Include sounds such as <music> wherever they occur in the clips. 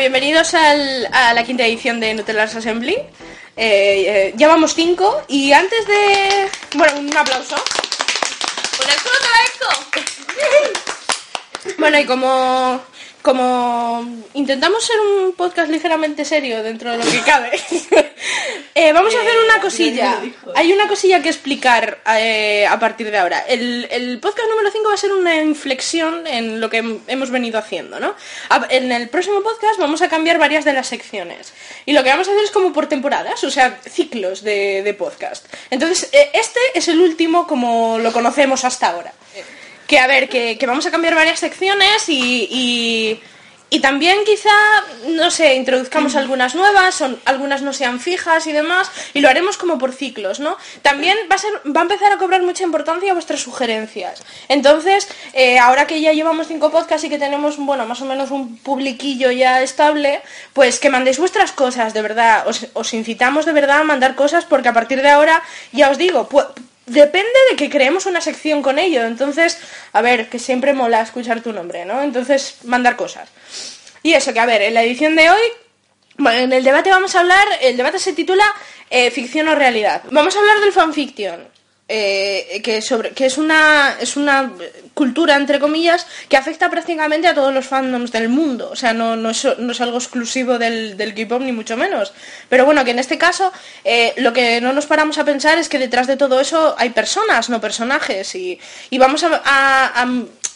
bienvenidos al- a la quinta edición de Nutellas Assembly. Eh, eh, ya vamos cinco y antes de... Bueno, un aplauso. ¡Con el culo te la Bueno, y como, como intentamos ser un podcast ligeramente serio dentro de lo que <laughs> cabe, <laughs> eh, vamos a hacer una cosilla. Hay una cosilla que explicar eh, a partir de ahora. El, el podcast número 5 va a ser una inflexión en lo que hem- hemos venido haciendo, ¿no? En el próximo podcast vamos a cambiar varias de las secciones. Y lo que vamos a hacer es como por temporadas, o sea, ciclos de, de podcast. Entonces, eh, este es el último como lo conocemos hasta ahora que a ver, que, que vamos a cambiar varias secciones y, y, y también quizá, no sé, introduzcamos algunas nuevas, son, algunas no sean fijas y demás, y lo haremos como por ciclos, ¿no? También va a, ser, va a empezar a cobrar mucha importancia vuestras sugerencias. Entonces, eh, ahora que ya llevamos cinco podcasts y que tenemos, bueno, más o menos un publiquillo ya estable, pues que mandéis vuestras cosas, de verdad. Os, os incitamos de verdad a mandar cosas porque a partir de ahora, ya os digo, Depende de que creemos una sección con ello. Entonces, a ver, que siempre mola escuchar tu nombre, ¿no? Entonces, mandar cosas. Y eso, que a ver, en la edición de hoy, en el debate vamos a hablar, el debate se titula eh, Ficción o Realidad. Vamos a hablar del fanfiction. Eh, que, sobre, que es una es una cultura entre comillas que afecta prácticamente a todos los fandoms del mundo. O sea no, no, es, no es algo exclusivo del, del K-pop ni mucho menos. Pero bueno que en este caso eh, lo que no nos paramos a pensar es que detrás de todo eso hay personas no personajes. Y, y vamos a,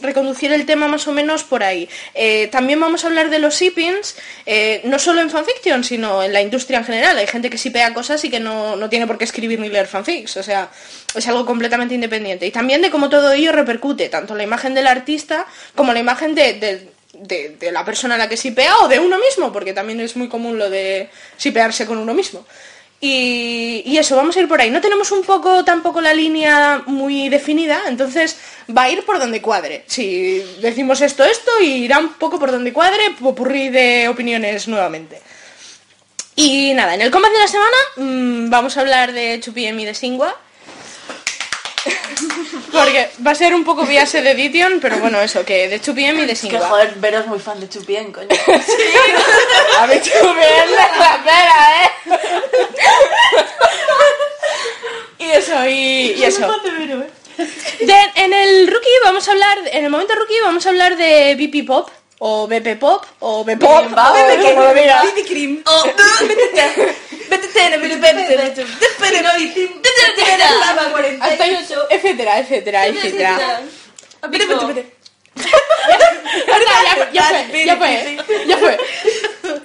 reconducir el tema más o menos por ahí. Eh, también vamos a hablar de los shippings eh, no solo en fanfiction sino en la industria en general. Hay gente que shipea cosas y que no, no tiene por qué escribir ni leer fanfics o sea es algo completamente independiente. Y también de cómo todo ello repercute tanto la imagen del artista como la imagen de, de- de- de la persona a la que shipea o de uno mismo porque también es muy común lo de shipearse con uno mismo y, eso, vamos a ir por ahí. No tenemos un poco tampoco la línea muy definida, entonces va a ir por donde cuadre. Si decimos esto, esto, irá un poco por donde cuadre, popurrí de opiniones nuevamente. Y nada, en el combate de la semana mm, vamos a hablar de 2PM y de Singua. Porque va a ser un poco viase de Edition, pero bueno, eso, que de 2PM y de Que Singua. joder, Vero es muy fan de Chupien, coño. <laughs> A ver, 2PM la pera, ¿eh? y eso, y, y eso. De- en el rookie vamos a hablar, en el momento rookie vamos a hablar de BP Pop, o BP Pop, o BP Pop, o como lo digas. Oh, Hasta etcétera, etcétera, etcétera. Ya, fue, ya fue, ya fue.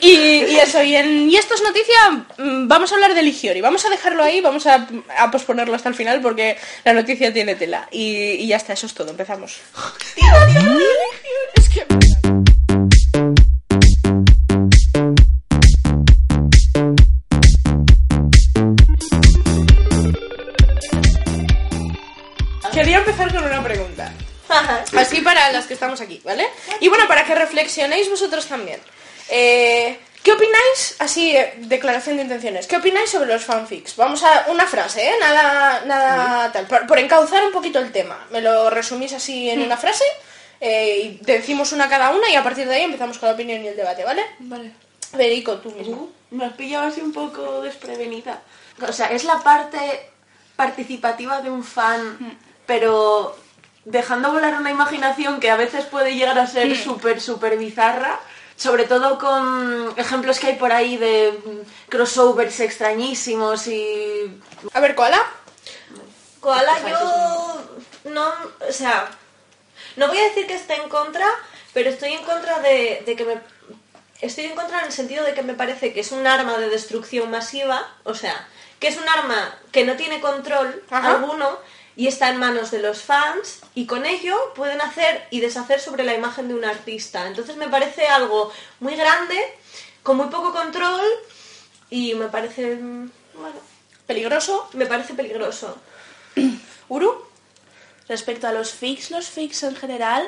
Y, y eso, y, en, y esto es noticia, mm, vamos a hablar de Ligiori. Vamos a dejarlo ahí, vamos a, a posponerlo hasta el final porque la noticia tiene tela. Y, y ya está, eso es todo, empezamos. Las que estamos aquí, ¿vale? Y bueno, para que reflexionéis vosotros también. Eh, ¿Qué opináis? Así, eh, declaración de intenciones. ¿Qué opináis sobre los fanfics? Vamos a una frase, ¿eh? Nada, nada tal. Por, por encauzar un poquito el tema. ¿Me lo resumís así en una frase? Eh, y decimos una cada una y a partir de ahí empezamos con la opinión y el debate, ¿vale? Vale. Federico, tú mismo. Me has pillado así un poco desprevenida. O sea, es la parte participativa de un fan, pero dejando volar una imaginación que a veces puede llegar a ser súper, súper bizarra. Sobre todo con ejemplos que hay por ahí de crossovers extrañísimos y... A ver, Koala. Koala, yo no, o sea, no voy a decir que esté en contra, pero estoy en contra de, de que me... Estoy en contra en el sentido de que me parece que es un arma de destrucción masiva, o sea, que es un arma que no tiene control Ajá. alguno y está en manos de los fans y con ello pueden hacer y deshacer sobre la imagen de un artista. Entonces me parece algo muy grande, con muy poco control y me parece, mm, bueno, Peligroso. me parece peligroso. <coughs> Uru. Respecto a los fics, los fics en general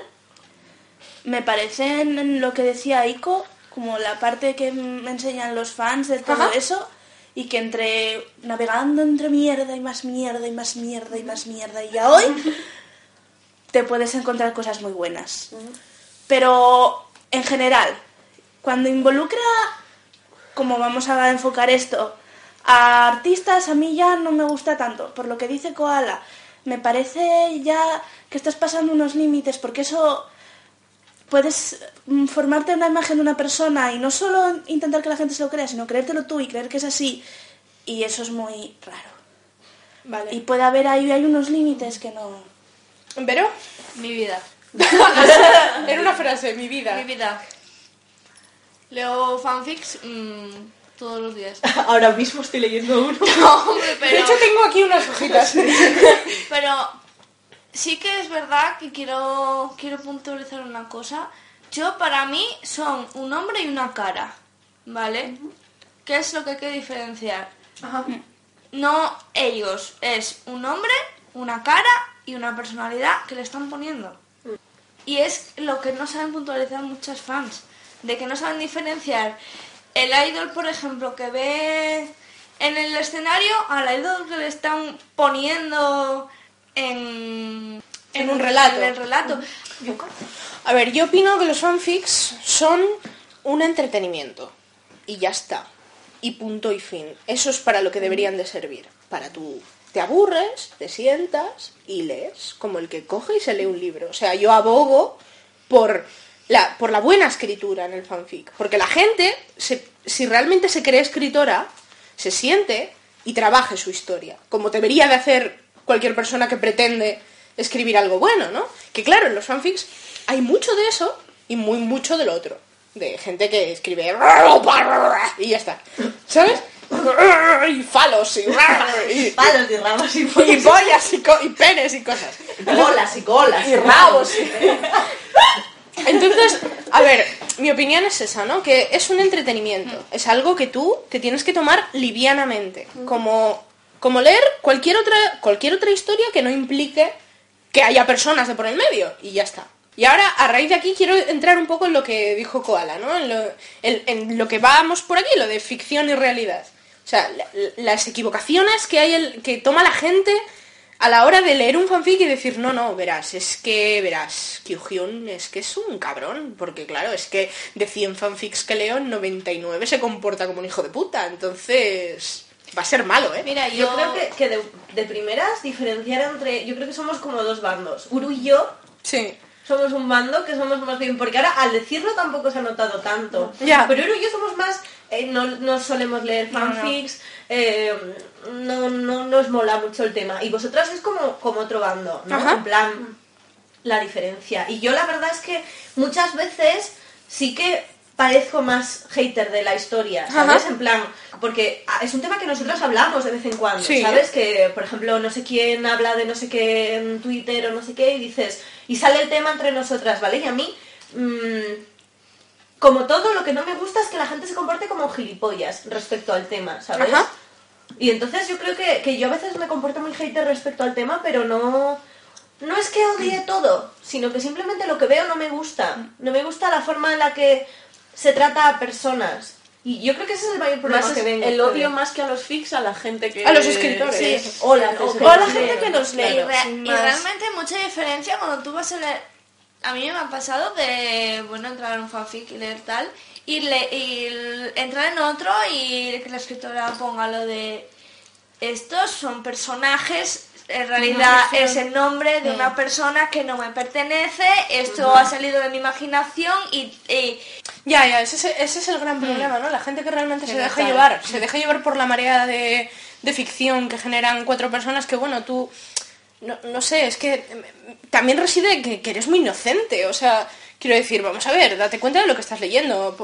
me parecen lo que decía Ico, como la parte que me enseñan los fans de todo Ajá. eso, y que entre navegando entre mierda y más mierda y más mierda y más mierda y ya hoy te puedes encontrar cosas muy buenas. Pero en general, cuando involucra, como vamos a enfocar esto, a artistas, a mí ya no me gusta tanto. Por lo que dice Koala, me parece ya que estás pasando unos límites, porque eso puedes mm, formarte una imagen de una persona y no solo intentar que la gente se lo crea, sino creértelo tú y creer que es así. Y eso es muy raro. Vale. Y puede haber ahí hay unos límites que no. ¿Vero? Mi vida. <laughs> Era una frase, mi vida. Mi vida. Leo fanfics mm, todos los días. <laughs> Ahora mismo estoy leyendo uno. No, hombre, De pero, hecho, tengo aquí unas hojitas. <laughs> pero sí que es verdad que quiero, quiero puntualizar una cosa. Yo, para mí, son un nombre y una cara, ¿vale? ¿Qué es lo que hay que diferenciar? No ellos, es un nombre, una cara y una personalidad que le están poniendo. Y es lo que no saben puntualizar muchas fans, de que no saben diferenciar el idol, por ejemplo, que ve en el escenario al idol que le están poniendo en, En un relato. en el relato. A ver, yo opino que los fanfics son un entretenimiento. Y ya está. Y punto y fin. Eso es para lo que deberían de servir. Para tú te aburres, te sientas y lees, como el que coge y se lee un libro. O sea, yo abogo por la, por la buena escritura en el fanfic. Porque la gente, se- si realmente se cree escritora, se siente y trabaje su historia. Como debería de hacer cualquier persona que pretende escribir algo bueno, ¿no? Que claro, en los fanfics hay mucho de eso y muy mucho del otro. De gente que escribe y ya está. ¿Sabes? Y falos y, <laughs> y, Palos y ramas y y pollas y, co- y penes y cosas. bolas y colas. Y rabos. Entonces, a ver, mi opinión es esa, ¿no? Que es un entretenimiento. Es algo que tú te tienes que tomar livianamente. Como, como leer cualquier otra, cualquier otra historia que no implique que haya personas de por el medio. Y ya está. Y ahora, a raíz de aquí, quiero entrar un poco en lo que dijo Koala, ¿no? En lo, en- lo que vamos por aquí, lo de ficción y realidad. O sea, la- las equivocaciones que hay el, que toma la gente a la hora de leer un fanfic y decir, no, no, verás, es que, verás, Kyuhyun es que es un cabrón, porque claro, es que de 100 fanfics que leo, 99 se comporta como un hijo de puta, entonces va a ser malo, ¿eh? Mira, Yo yo, creo que, que de, de primeras diferenciar entre. Yo creo que somos como dos bandos. Uru y yo Sí. somos un bando que somos más bien. Porque ahora al decirlo tampoco se ha notado tanto. Ya. Pero Uru y yo somos más. eh, no, no solemos leer No, no. fanfics. eh, no, no nos mola mucho el tema. Y vosotras es como, como otro bando, ¿no? Ajá. En plan, la diferencia. Y yo la verdad es que muchas veces sí que parezco más hater de la historia, ¿sabes? Ajá. En plan, porque es un tema que nosotros hablamos de vez en cuando, Sí. ¿sabes? Que, por ejemplo, no sé quién habla de no sé qué en Twitter o no sé qué y dices, y sale el tema entre nosotras, ¿vale? Y a mí, mm, como todo, lo que no me gusta es que la gente se comporte como gilipollas respecto al tema, ¿sabes? Ajá. Y entonces yo creo que, que yo a veces me comporto muy hater respecto al tema, pero no... No es que odie todo, sino que simplemente lo que veo no me gusta. No me gusta la forma en la que se trata a personas. Y yo creo que ese es el mayor problema Más que vengo. el odio más que a los fics a la gente que A los escritores. Sí. O la, O o que O a la los gente que nos lee. y, re- sin y más. realmente hay mucha diferencia cuando tú vas a leer. A mí me ha pasado de, bueno, entrar en un fanfic y leer tal, y, le, y entrar en otro y que la escritora ponga lo de. Estos son personajes, en realidad es el nombre de una persona que no me pertenece, esto ha salido de mi imaginación y, y- Ya, ya, ese, es- ese es el gran problema, ¿no? La gente que realmente se deja llevar, se deja llevar por la marea de, de ficción que generan cuatro personas que, bueno, tú, no, no sé, es que eh, también reside que, que eres muy inocente, o sea, quiero decir, vamos a ver, date cuenta de lo que estás leyendo.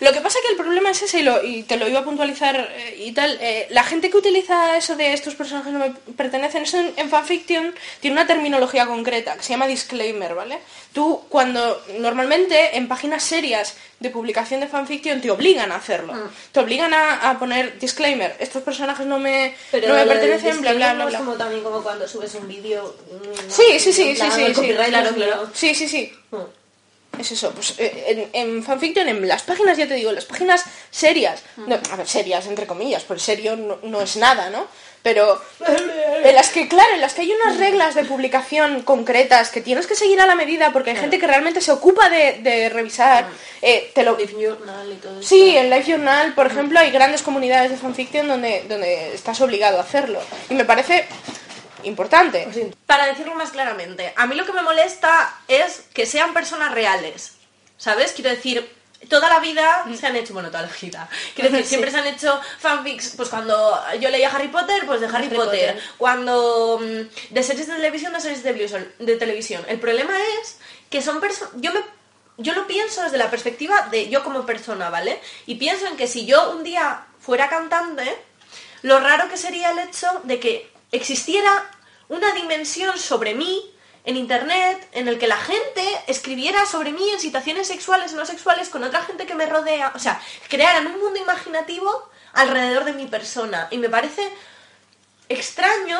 Lo que pasa que el problema es ese, y, lo- y te lo iba a puntualizar eh, y tal, eh, la gente que utiliza eso de estos personajes no me pertenecen, eso en, en fanfiction tiene una terminología concreta que se llama disclaimer, ¿vale? Tú cuando normalmente en páginas serias de publicación de fanfiction te obligan a hacerlo, te obligan a, a poner disclaimer, estos personajes no me, Pero no me pertenecen, bla, bla, bla, bla. es como también como cuando subes un vídeo. mm, Sí, sí, sí, sí, sí, sí, claro, es claro. Sí, sí, sí. Es eso, pues eh, en, en fanfiction, en las páginas, ya te digo, las páginas serias, no, a ver, serias entre comillas, por serio no, no es nada, ¿no? Pero <laughs> en las que, claro, en las que hay unas reglas de publicación concretas que tienes que seguir a la medida porque hay gente que realmente se ocupa de, de revisar, eh, te lo... Life Journal y todo eso. Sí, en Life Journal, por ejemplo, hay grandes comunidades de fanfiction donde, donde estás obligado a hacerlo. Y me parece importante. Para decirlo más claramente, a mí lo que me molesta es que sean personas reales. ¿Sabes? Quiero decir, toda la vida se han hecho, bueno, toda la vida. Quiero decir, <laughs> siempre se han hecho fanfics, pues cuando yo leía Harry Potter, pues de Harry, Harry Potter. Potter. Cuando mm, de series de televisión, de series de televisión, de televisión. El problema es que son personas, yo me yo lo pienso desde la perspectiva de yo como persona, ¿vale? Y pienso en que si yo un día fuera cantante, lo raro que sería el hecho de que existiera una dimensión sobre mí en internet en el que la gente escribiera sobre mí en situaciones sexuales o no sexuales con otra gente que me rodea, o sea, crearan un mundo imaginativo alrededor de mi persona. Y me parece extraño,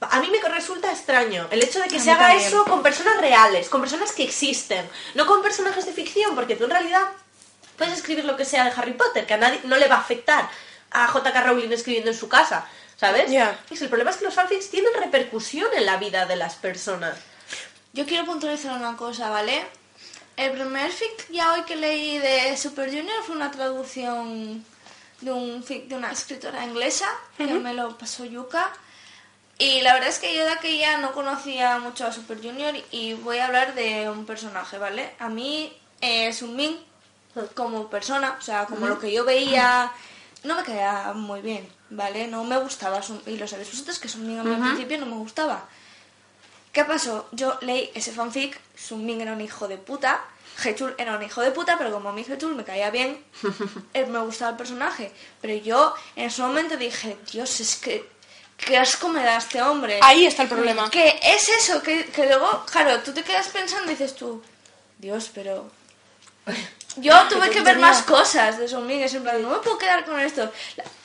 a mí me resulta extraño el hecho de que A se haga también. eso con personas reales, con personas que existen, no con personajes de ficción, porque tú en realidad puedes escribir lo que sea de Harry Potter, que a nadie no le va a afectar a J.K. Rowling escribiendo en su casa, ¿sabes? Ya. Y el problema es que los fanfics tienen repercusión en la vida de las personas. Yo quiero puntualizar una cosa, ¿vale? El primer fic ya hoy que leí de Super Junior fue una traducción de un fic de una escritora inglesa que me lo pasó Yuka. Y la verdad es que yo de aquella no conocía mucho a Super Junior y voy a hablar de un personaje, ¿vale? A mí eh, Sunmin como persona, o sea, como lo que yo veía, no me caía muy bien, ¿vale? No me gustaba, y lo sabéis vosotros que Sunmin a mí al principio no me gustaba. ¿Qué pasó? Yo leí ese fanfic, Sunmin era un hijo de puta, Hechul era un hijo de puta, pero como a mí Hechul me caía bien, <laughs> eh, me gustaba el personaje. Pero yo en ese momento dije, Dios, es que qué asco me da este hombre. Ahí está el problema. Que es eso, que, que luego, claro, tú te quedas pensando y dices tú, Dios, pero... Yo tuve <laughs> que ver más cosas de Sunmin, es en plan, no me puedo quedar con esto.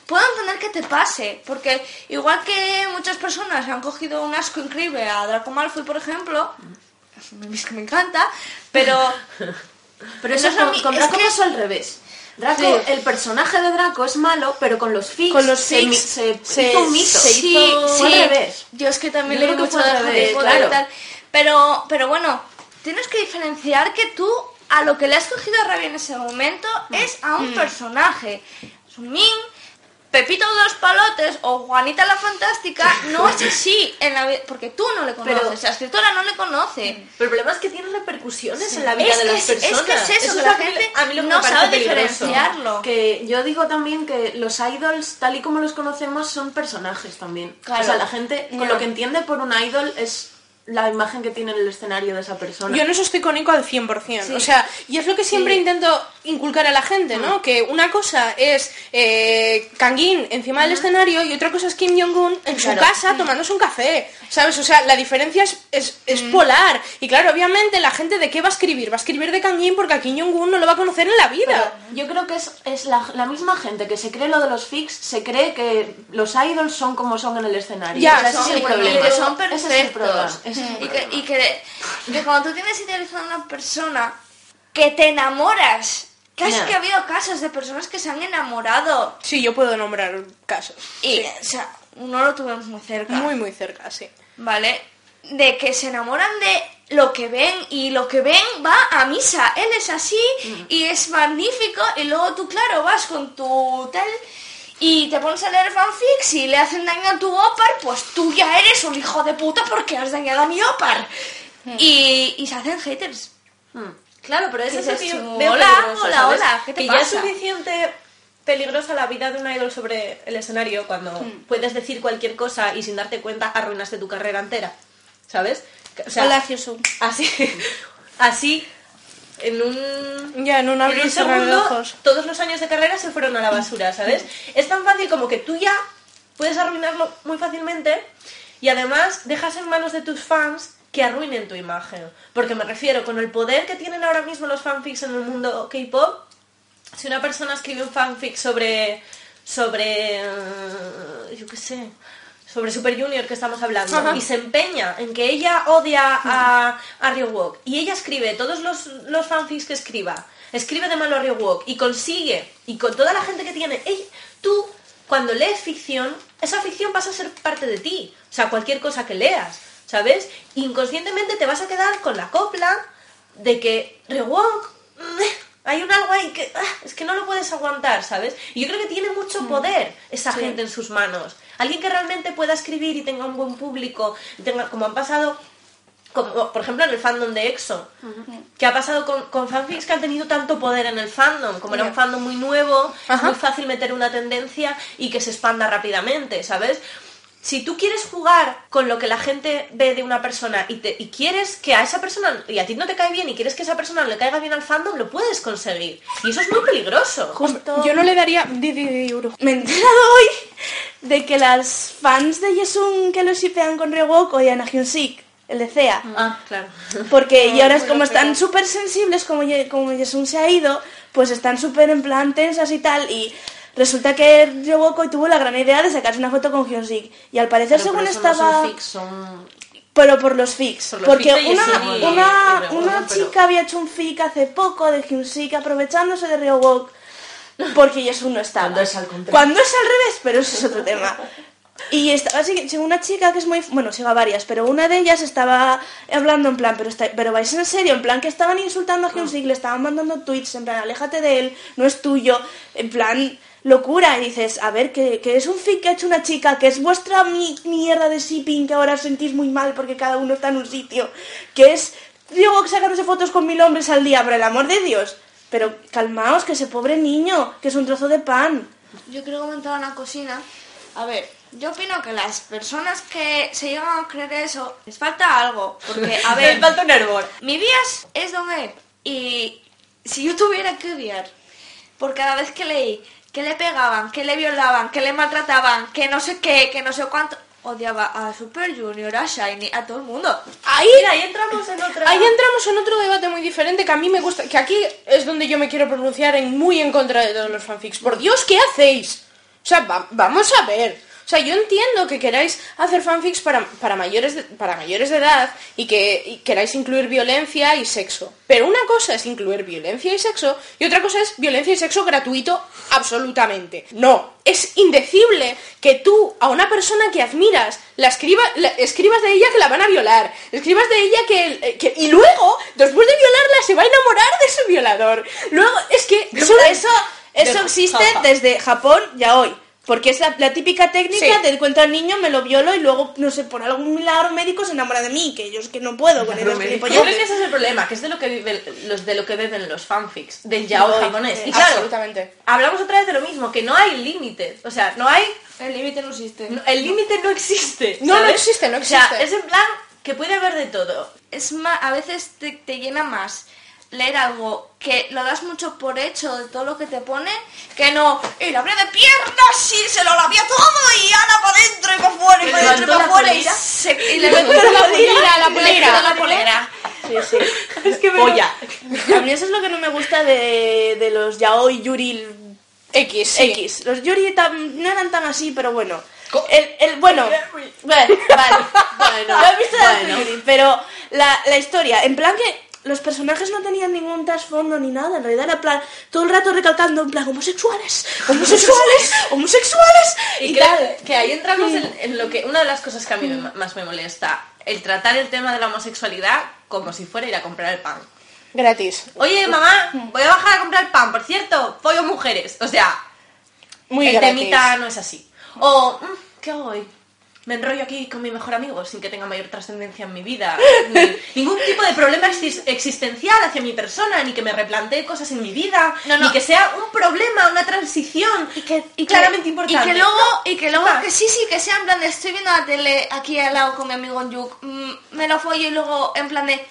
Puedo entender que te pase, porque igual que muchas personas han cogido un asco increíble a Draco Malfoy, por ejemplo, es un es que me encanta, pero... <laughs> Pero eso sé, con, a con es Draco que- pasó al revés. Draco, Sí. el personaje de Draco es malo, pero con los fics, Con los se, fics mi- se se- hizo un mito. se Sí, hizo sí. al revés. Yo es que también Yo leí mucho de al Harry claro. y tal. Pero, pero bueno, tienes que diferenciar que tú a lo que le has cogido rabia en ese momento Mm. es a un personaje. Sumin, Pepito de los Palotes o Juanita la Fantástica <laughs> no es así en la vida, porque tú no le conoces, Pero- la escritora no le conoce. Pero el problema es que tiene repercusiones en la vida Es de que las es- es que personas. es eso, que la gente a mí lo que no sabe diferenciarlo. Que yo digo también que los idols, tal y como los conocemos, son personajes también. Claro. O sea, la gente, con lo que entiende por un idol es la imagen que tiene en el escenario de esa persona. Yo en eso estoy con Nico al 100%. O sea, y es lo que siempre intento inculcar a la gente, ¿no? Que una cosa es eh, Kangin encima del escenario y otra cosa es Kim Jong-un en su casa tomándose un café, ¿sabes? O sea, la diferencia es, es, es polar. Y claro, obviamente la gente de qué va a escribir? Va a escribir de Kangin porque a Kim Jong-un no lo va a conocer en la vida. Yo creo que es, es la, la misma gente que se cree lo de los fics, se cree que los idols son como son en el escenario. Ya, O sea, ese son- es el y problema. que son Ese es el perfectos. problema, y, que, y que, que cuando tú tienes idealizada a una persona que te enamoras, Ya. que ha habido casos de personas que se han enamorado Sí, yo puedo nombrar casos. y, o sea, uno lo tuvimos muy cerca, Muy, muy cerca, sí. ¿vale? De que se enamoran de lo que ven y lo que ven va a misa. Él es así y es magnífico y luego tú, claro, vas con tu tal y te pones a leer fanfics y le hacen daño a tu opar, pues tú ya eres un hijo de puta porque has dañado a mi opar. Y, y se hacen haters. Claro, pero eso es que yo veo hola, hola, ¿sabes? hola, ¿qué te que ya es pasa? suficiente peligrosa la vida de un idol sobre el escenario cuando Hmm. puedes decir cualquier cosa y sin darte cuenta arruinaste tu carrera entera, ¿sabes? O sea, Hola, Hyusu. así, <laughs> así, en un Ya, en un en un segundo, ojos. todos los años de carrera se fueron a la basura, ¿sabes? Es tan fácil como que tú ya puedes arruinarlo muy fácilmente y además dejas en manos de tus fans que arruinen tu imagen. Porque me refiero, con el poder que tienen ahora mismo los fanfics en el mundo K-pop, si una persona escribe un fanfic sobre. sobre. eh, yo qué sé. Sobre Super Junior que estamos hablando y se empeña en que ella odia a, a y ella escribe todos los, los fanfics que escriba, escribe de malo a Ryuwook y consigue, y con toda la gente que tiene, ella- tú cuando lees ficción, esa ficción pasa a ser parte de ti, o sea, cualquier cosa que leas, ¿sabes? Inconscientemente te vas a quedar con la copla de que Ryuwook mm, hay un algo ahí que ah, es que no lo puedes aguantar, ¿sabes? Y yo creo que tiene mucho poder esa gente en sus manos. Alguien que realmente pueda escribir y tenga un buen público, y tenga, como han pasado, como, por ejemplo en el fandom de EXO, que ha pasado con, con fanfics que han tenido tanto poder en el fandom, como era un fandom muy nuevo, es muy fácil meter una tendencia y que se expanda rápidamente, ¿sabes? Si tú quieres jugar con lo que la gente ve de una persona y, te, y quieres que a esa persona, y a ti no te cae bien, y quieres que esa persona le caiga bien al fandom, lo puedes conseguir. Y eso es muy peligroso. Justo Yo no le daría... Di, di, di, Uru. me he enterado hoy de que las fans de Yesun que lo shipean con Ryuwook odian a Hyunsik, el de Cea. Ah, claro. Porque, <laughs> y ahora es como están súper sensibles, como, Ye- como Yesun se ha ido, pues están súper en plan tensas y tal, y resulta que Ryuwook hoy tuvo la gran idea de sacarse una foto con Hyunsik. Y al parecer, Pero según no estaba... son fics, son... Pero por los fics. Por los Porque una, una, una pero- chica había hecho un fic hace poco de Hyunsik aprovechándose de Ryuwook porque Yesun no estaba. Cuando es al contrario. Cuando es al revés, pero eso es otro tema. Y estaba una chica que es muy... Bueno, sigo a varias, pero una de ellas estaba hablando en plan, pero, está, pero vais en serio, en plan que estaban insultando a Hyunsik, le estaban mandando tweets, en plan, aléjate de él, no es tuyo, en plan, locura. Y dices, a ver, que, que es un fic que ha hecho una chica, que es vuestra mi- mierda de shipping, que ahora os sentís muy mal porque cada uno está en un sitio, que es... Digo, sacándose fotos con mil hombres al día, por el amor de Dios. Pero calmaos, que ese pobre niño, que es un trozo de pan. Yo quiero comentar una cocina. A ver, yo opino que las personas que se llegan a creer eso, les falta algo. Porque, a <laughs> ver, falta un hervor. mi vías es Don E. Y si yo tuviera que odiar por cada vez que leí que le pegaban, que le violaban, que le maltrataban, que no sé qué, que no sé cuánto, odiaba a Super Junior, a Shiny, a todo el mundo. Ahí, Mira, ahí entramos en otra... ahí entramos en otro debate muy diferente que a mí me gusta, que aquí es donde yo me quiero pronunciar en muy en contra de todos los fanfics. Por Dios, ¿qué hacéis? O sea, va- vamos a ver. O sea, yo entiendo que queráis hacer fanfics para, para, mayores de, para mayores de edad y que y queráis incluir violencia y sexo. Pero una cosa es incluir violencia y sexo y otra cosa es violencia y sexo gratuito absolutamente. No, es indecible que tú a una persona que admiras la, escriba, la- escribas de ella que la van a violar, escribas de ella que, que- y luego, después de violarla, se va a enamorar de su violador. Luego, es que... Eso, eso existe desde Japón ya hoy. Porque es la, la típica técnica Sí. de encuentro al niño, me lo violo y luego, no sé, por algún milagro médico se enamora de mí, que yo es que no puedo con esos Yo creo que ese es el problema, que es de lo que viven los de lo que beben los fanfics, del yaoi Yaoi, japonés. sí. Y claro, Absolutamente. hablamos otra vez de lo mismo, que no hay límites, o sea, no hay El límite no existe. no- el límite no existe. No, no ¿sabes? existe, no O sea, existe. es en plan que puede haber de todo. es más, a veces te, te llena más leer algo que lo das mucho por hecho de todo lo que te pone que no y la abrí de piernas y se lo lavía todo y ana para adentro y para afuera y ¿Le para adentro y para la afuera y, polera? se- y le metió la polera, la polera. la polera Sí, sí. <laughs> Es que Polla. A mí eso es lo que no me gusta de, de los yaoi yuri X, sí. X. Los yuri tam- no eran tan así, pero bueno. El, el, bueno, <laughs> <laughs> bueno, vale. Bueno, Lo he visto de bueno. Yuri, pero la, la historia, en plan que los personajes no tenían ningún trasfondo ni nada, en realidad era plan, todo el rato recalcando en plan homosexuales, homosexuales, <laughs> homosexuales Y y, creo tal. que ahí entramos en, en lo que una de las cosas que a mí me- más me molesta, el tratar el tema de la homosexualidad como si fuera ir a comprar el pan. Gratis. Oye, mamá, voy a bajar a comprar el pan, por cierto, pollo mujeres. O sea, Muy el gratis. temita no es así. O, mm, ¿qué hago hoy? Me enrollo aquí con mi mejor amigo sin que tenga mayor trascendencia en mi vida. <laughs> Ni- ningún tipo de problema exis- existencial hacia mi persona, ni que me replantee cosas en mi vida, No, no. ni que sea un problema, una transición y que, y que- claramente importante. y que luego No. y que luego Ah. que sí sí que sea en plan de estoy viendo la tele aquí al lado con mi amigo Yuk mm, me lo follo y luego en plan de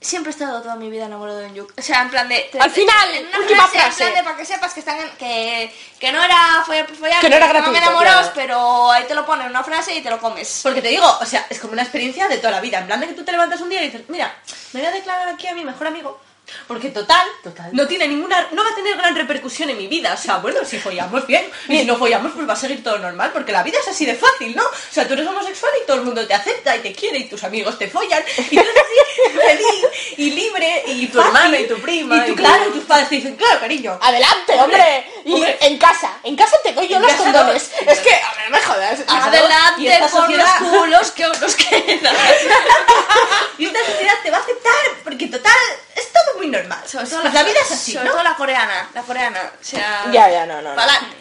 siempre he estado toda mi vida enamorado de Yuk o sea en plan de te- Al final, en una última frase, frase. en plan de para que sepas que están en- que que no era por follar Que no era gratuito, enamorados claro. pero ahí te lo ponen en una frase y te lo comes Porque te digo, o sea, es como una experiencia de toda la vida. En plan de que tú te levantas un día y dices, mira, me voy a declarar aquí a mi mejor amigo. Porque total, no tiene ninguna, no va a tener gran repercusión en mi vida. O sea, bueno, si follamos bien, y si no follamos, pues va a seguir todo normal, porque la vida es así de fácil, ¿no? O sea, tú eres homosexual y todo el mundo te acepta y te quiere y tus amigos te follan y tú eres así <laughs> feliz y libre y, tu hermana y tu prima Y tú, claro, tus padres te dicen, claro, cariño. Adelante, hombre. Y hombre. en casa, en casa te doy yo los condones. no. Es que, a ver, me jodas. Y Adelante por los <laughs> culos que nos quedan. <laughs> Y esta sociedad te va a aceptar, porque total, es todo muy normal. La, la vida es así, sobre ¿no? todo la coreana, la coreana. O sea, Ya, ya, no, no, pa'lante.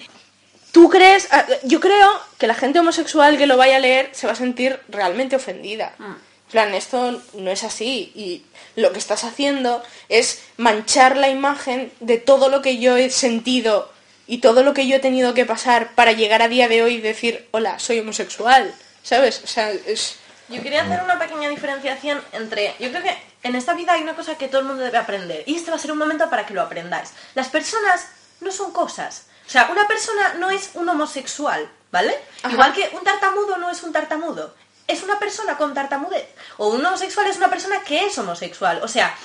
¿Tú crees? ah, Yo creo que la gente homosexual que lo vaya a leer se va a sentir realmente ofendida. En plan, esto no es así y lo que estás haciendo es manchar la imagen de todo lo que yo he sentido y todo lo que yo he tenido que pasar para llegar a día de hoy y decir, hola, soy homosexual, ¿sabes? O sea, es... Yo quería hacer una pequeña diferenciación entre. Yo creo que en esta vida hay una cosa que todo el mundo debe aprender. Y este va a ser un momento para que lo aprendáis. Las personas no son cosas. O sea, una persona no es un homosexual, ¿vale? Igual que un tartamudo no es un tartamudo. Es una persona con tartamudez. O un homosexual es una persona que es homosexual. O sea,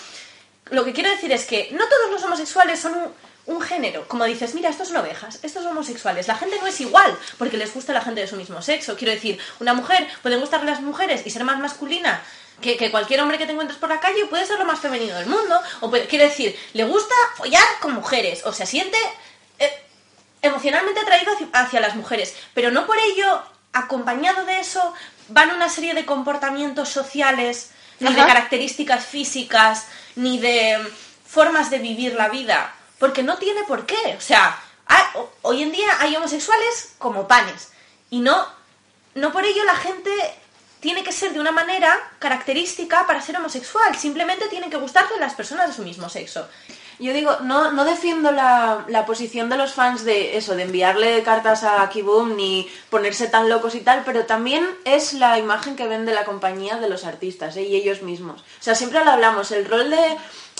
lo que quiero decir es que no todos los homosexuales son un, un género. Como dices, mira, estos son ovejas, estos son homosexuales. La gente no es igual porque les gusta la gente de su mismo sexo. Quiero decir, una mujer puede gustarle las mujeres y ser más masculina que, que cualquier hombre que te encuentres por la calle, puede ser lo más femenino del mundo. O puede, quiero decir, le gusta follar con mujeres o se siente eh, emocionalmente atraído hacia, hacia las mujeres. Pero no por ello, acompañado de eso, van una serie de comportamientos sociales, ni de características físicas, ni de formas de vivir la vida. Porque no tiene por qué. O sea, hoy en día hay homosexuales como panes. Y no, no por ello la gente tiene que ser de una manera característica para ser homosexual. Simplemente tienen que gustarle las personas de su mismo sexo. Yo digo, no, no defiendo la, la posición de los fans de eso, de enviarle cartas a Kiboom ni ponerse tan locos y tal, pero también es la imagen que vende la compañía de los artistas ¿eh? y ellos mismos. O sea, siempre lo hablamos, el rol de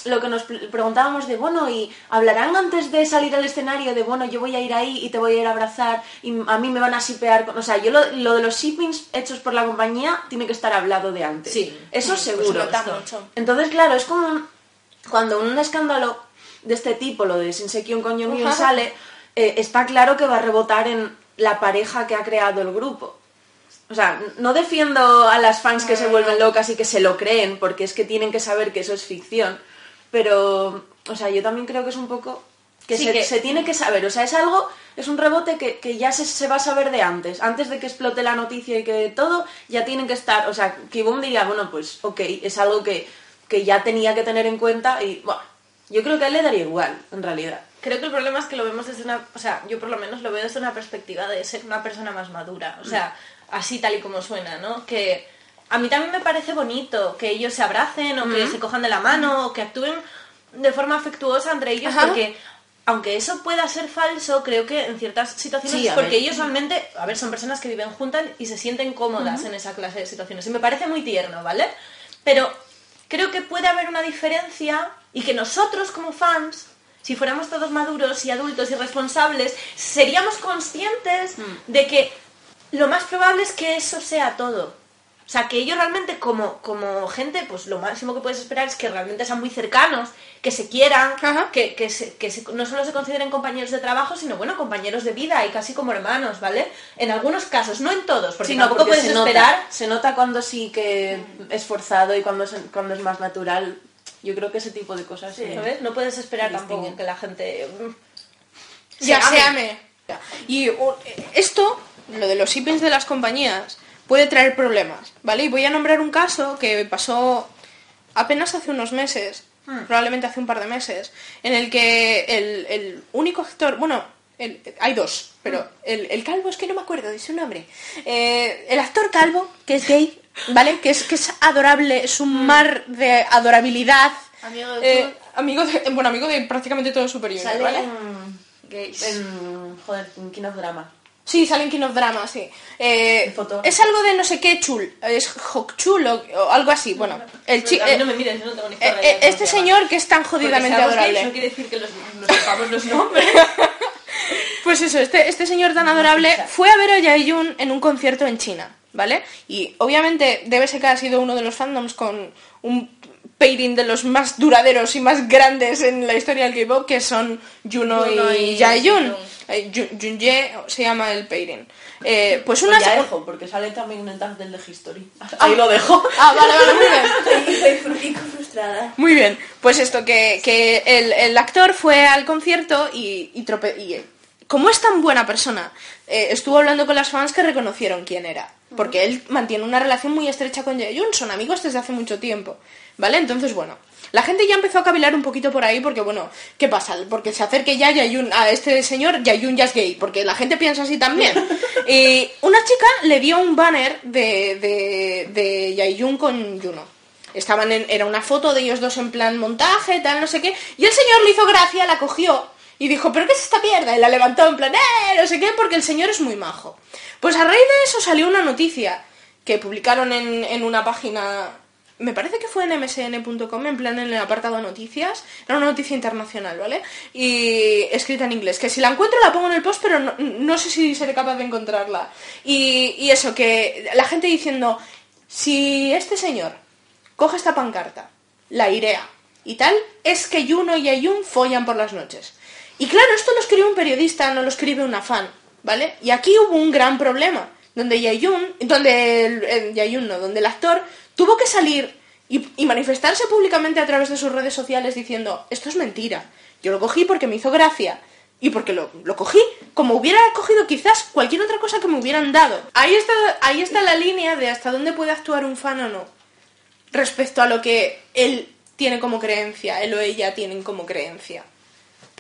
lo que nos pre- preguntábamos de, bueno, y hablarán antes de salir al escenario de, bueno, yo voy a ir ahí y te voy a ir a abrazar y a mí me van a sipear. con-". O sea, yo lo, lo de los shippings hechos por la compañía tiene que estar hablado de antes. Sí. Eso seguro. Entonces, claro, es como un- cuando un escándalo de este tipo, lo de Sinsekyun con Young Ajá. sale, eh, está claro que va a rebotar en la pareja que ha creado el grupo. O sea, no defiendo a las fans que se vuelven locas y que se lo creen, porque es que tienen que saber que eso es ficción. Pero, o sea, yo también creo que es un poco que, Sí, se, que- se tiene que saber. O sea, es algo, es un rebote que, que ya se, se va a saber de antes. Antes de que explote la noticia y que todo, ya tienen que estar. O sea, Kibum diría, bueno, pues ok, es algo que, que ya tenía que tener en cuenta y, bueno, yo creo que a él le daría igual, en realidad. Creo que el problema es que lo vemos desde una, o sea, yo por lo menos lo veo desde una perspectiva de ser una persona más madura, o sea, así tal y como suena, ¿no? Que a mí también me parece bonito que ellos se abracen o que se cojan de la mano o que actúen de forma afectuosa entre ellos Ajá. porque aunque eso pueda ser falso, creo que en ciertas situaciones Sí, es porque ver. ellos realmente, a ver, son personas que viven juntas y se sienten cómodas en esa clase de situaciones. Y me parece muy tierno, ¿vale? Pero creo que puede haber una diferencia y que nosotros como fans, si fuéramos todos maduros y adultos y responsables, seríamos conscientes de que lo más probable es que eso sea todo. O sea, que ellos realmente como, como gente, pues lo máximo que puedes esperar es que realmente sean muy cercanos, que se quieran, que, que, se- que se- no solo se consideren compañeros de trabajo, sino bueno, compañeros de vida y casi como hermanos, ¿vale? En algunos casos, no en todos, porque Sí, tampoco porque puedes se nota, esperar se nota cuando sí que es forzado y cuando es, cuando es más natural. Yo creo que ese tipo de cosas sí. ¿sabes? No puedes esperar Se tampoco que la gente... mm, ya se se ame. Y uh, esto, lo de los shippings de las compañías, puede traer problemas, ¿vale? Y voy a nombrar un caso que pasó apenas hace unos meses, probablemente hace un par de meses, en el que el, el único actor, bueno, el- hay dos, pero el, el calvo es que no me acuerdo de su nombre. Eh, el actor calvo, que es gay, ¿vale? Que es, que es adorable, es un mar de adorabilidad. Amigo de Eh, amigo de, bueno, amigo de prácticamente todo Super Junior, ¿vale? en, Gays. en, joder, en King of Drama. Sí, sale en King of Drama, sí. Eh, es algo de no sé qué chul, es Hokchul o, o algo así. Bueno, el chi- a mí eh, no me mires, yo no tengo ni eh, de eh, este señor que es tan jodidamente seamos gays adorable. no quiere decir que los, nos los nombres. <laughs> Pues eso, este, este señor tan adorable fue a ver a Yaeyun en un concierto en China, ¿vale? Y obviamente debe ser que ha sido uno de los fandoms con un pairing de los más duraderos y más grandes en la historia del K-pop, que son Juno, Juno y, y Jaehyun. Eh, Junye se llama el pairing. Eh, pues una... Pues ya dejo, porque sale también en el tag del de History. <laughs> Ahí lo dejo. Ah, vale, vale, muy bien. <laughs> Estoy fru- frustrada. Muy bien, pues esto, que, que el, el actor fue al concierto y, y, trope- y, como es tan buena persona, eh, estuvo hablando con las fans que reconocieron quién era. Porque él mantiene una relación muy estrecha con Jaehyun, son amigos desde hace mucho tiempo. ¿Vale? Entonces, bueno, la gente ya empezó a cavilar un poquito por ahí porque, bueno, ¿qué pasa? Porque se acerque ya Jaehyun a este señor, Jaehyun ya es gay, porque la gente piensa así también. <laughs> y una chica le dio un banner de, de, de Jaehyun con Juno. Estaban en, era una foto de ellos dos en plan montaje, tal, no sé qué. Y el señor le hizo gracia, la cogió y dijo, ¿pero qué es esta mierda? Y la levantó en plan, ¡eh! No sé qué, porque el señor es muy majo. Pues a raíz de eso salió una noticia que publicaron en, en una página, me parece que fue en msn.com, en plan en el apartado noticias. Era una noticia internacional, ¿vale? Y escrita en inglés. Que si la encuentro la pongo en el post, pero no, no sé si seré capaz de encontrarla. Y, y eso, que la gente diciendo, si este señor coge esta pancarta, la irea y tal, es que Juno y Ayun follan por las noches. Y claro, esto lo escribe un periodista, no lo escribe una fan, ¿vale? Y aquí hubo un gran problema, donde Yayun, donde el, Yayun no, donde el actor tuvo que salir y, y manifestarse públicamente a través de sus redes sociales diciendo, esto es mentira, yo lo cogí porque me hizo gracia. Y porque lo, lo cogí como hubiera cogido quizás cualquier otra cosa que me hubieran dado. Ahí está, ahí está la línea de hasta dónde puede actuar un fan o no respecto a lo que él tiene como creencia, él o ella tienen como creencia.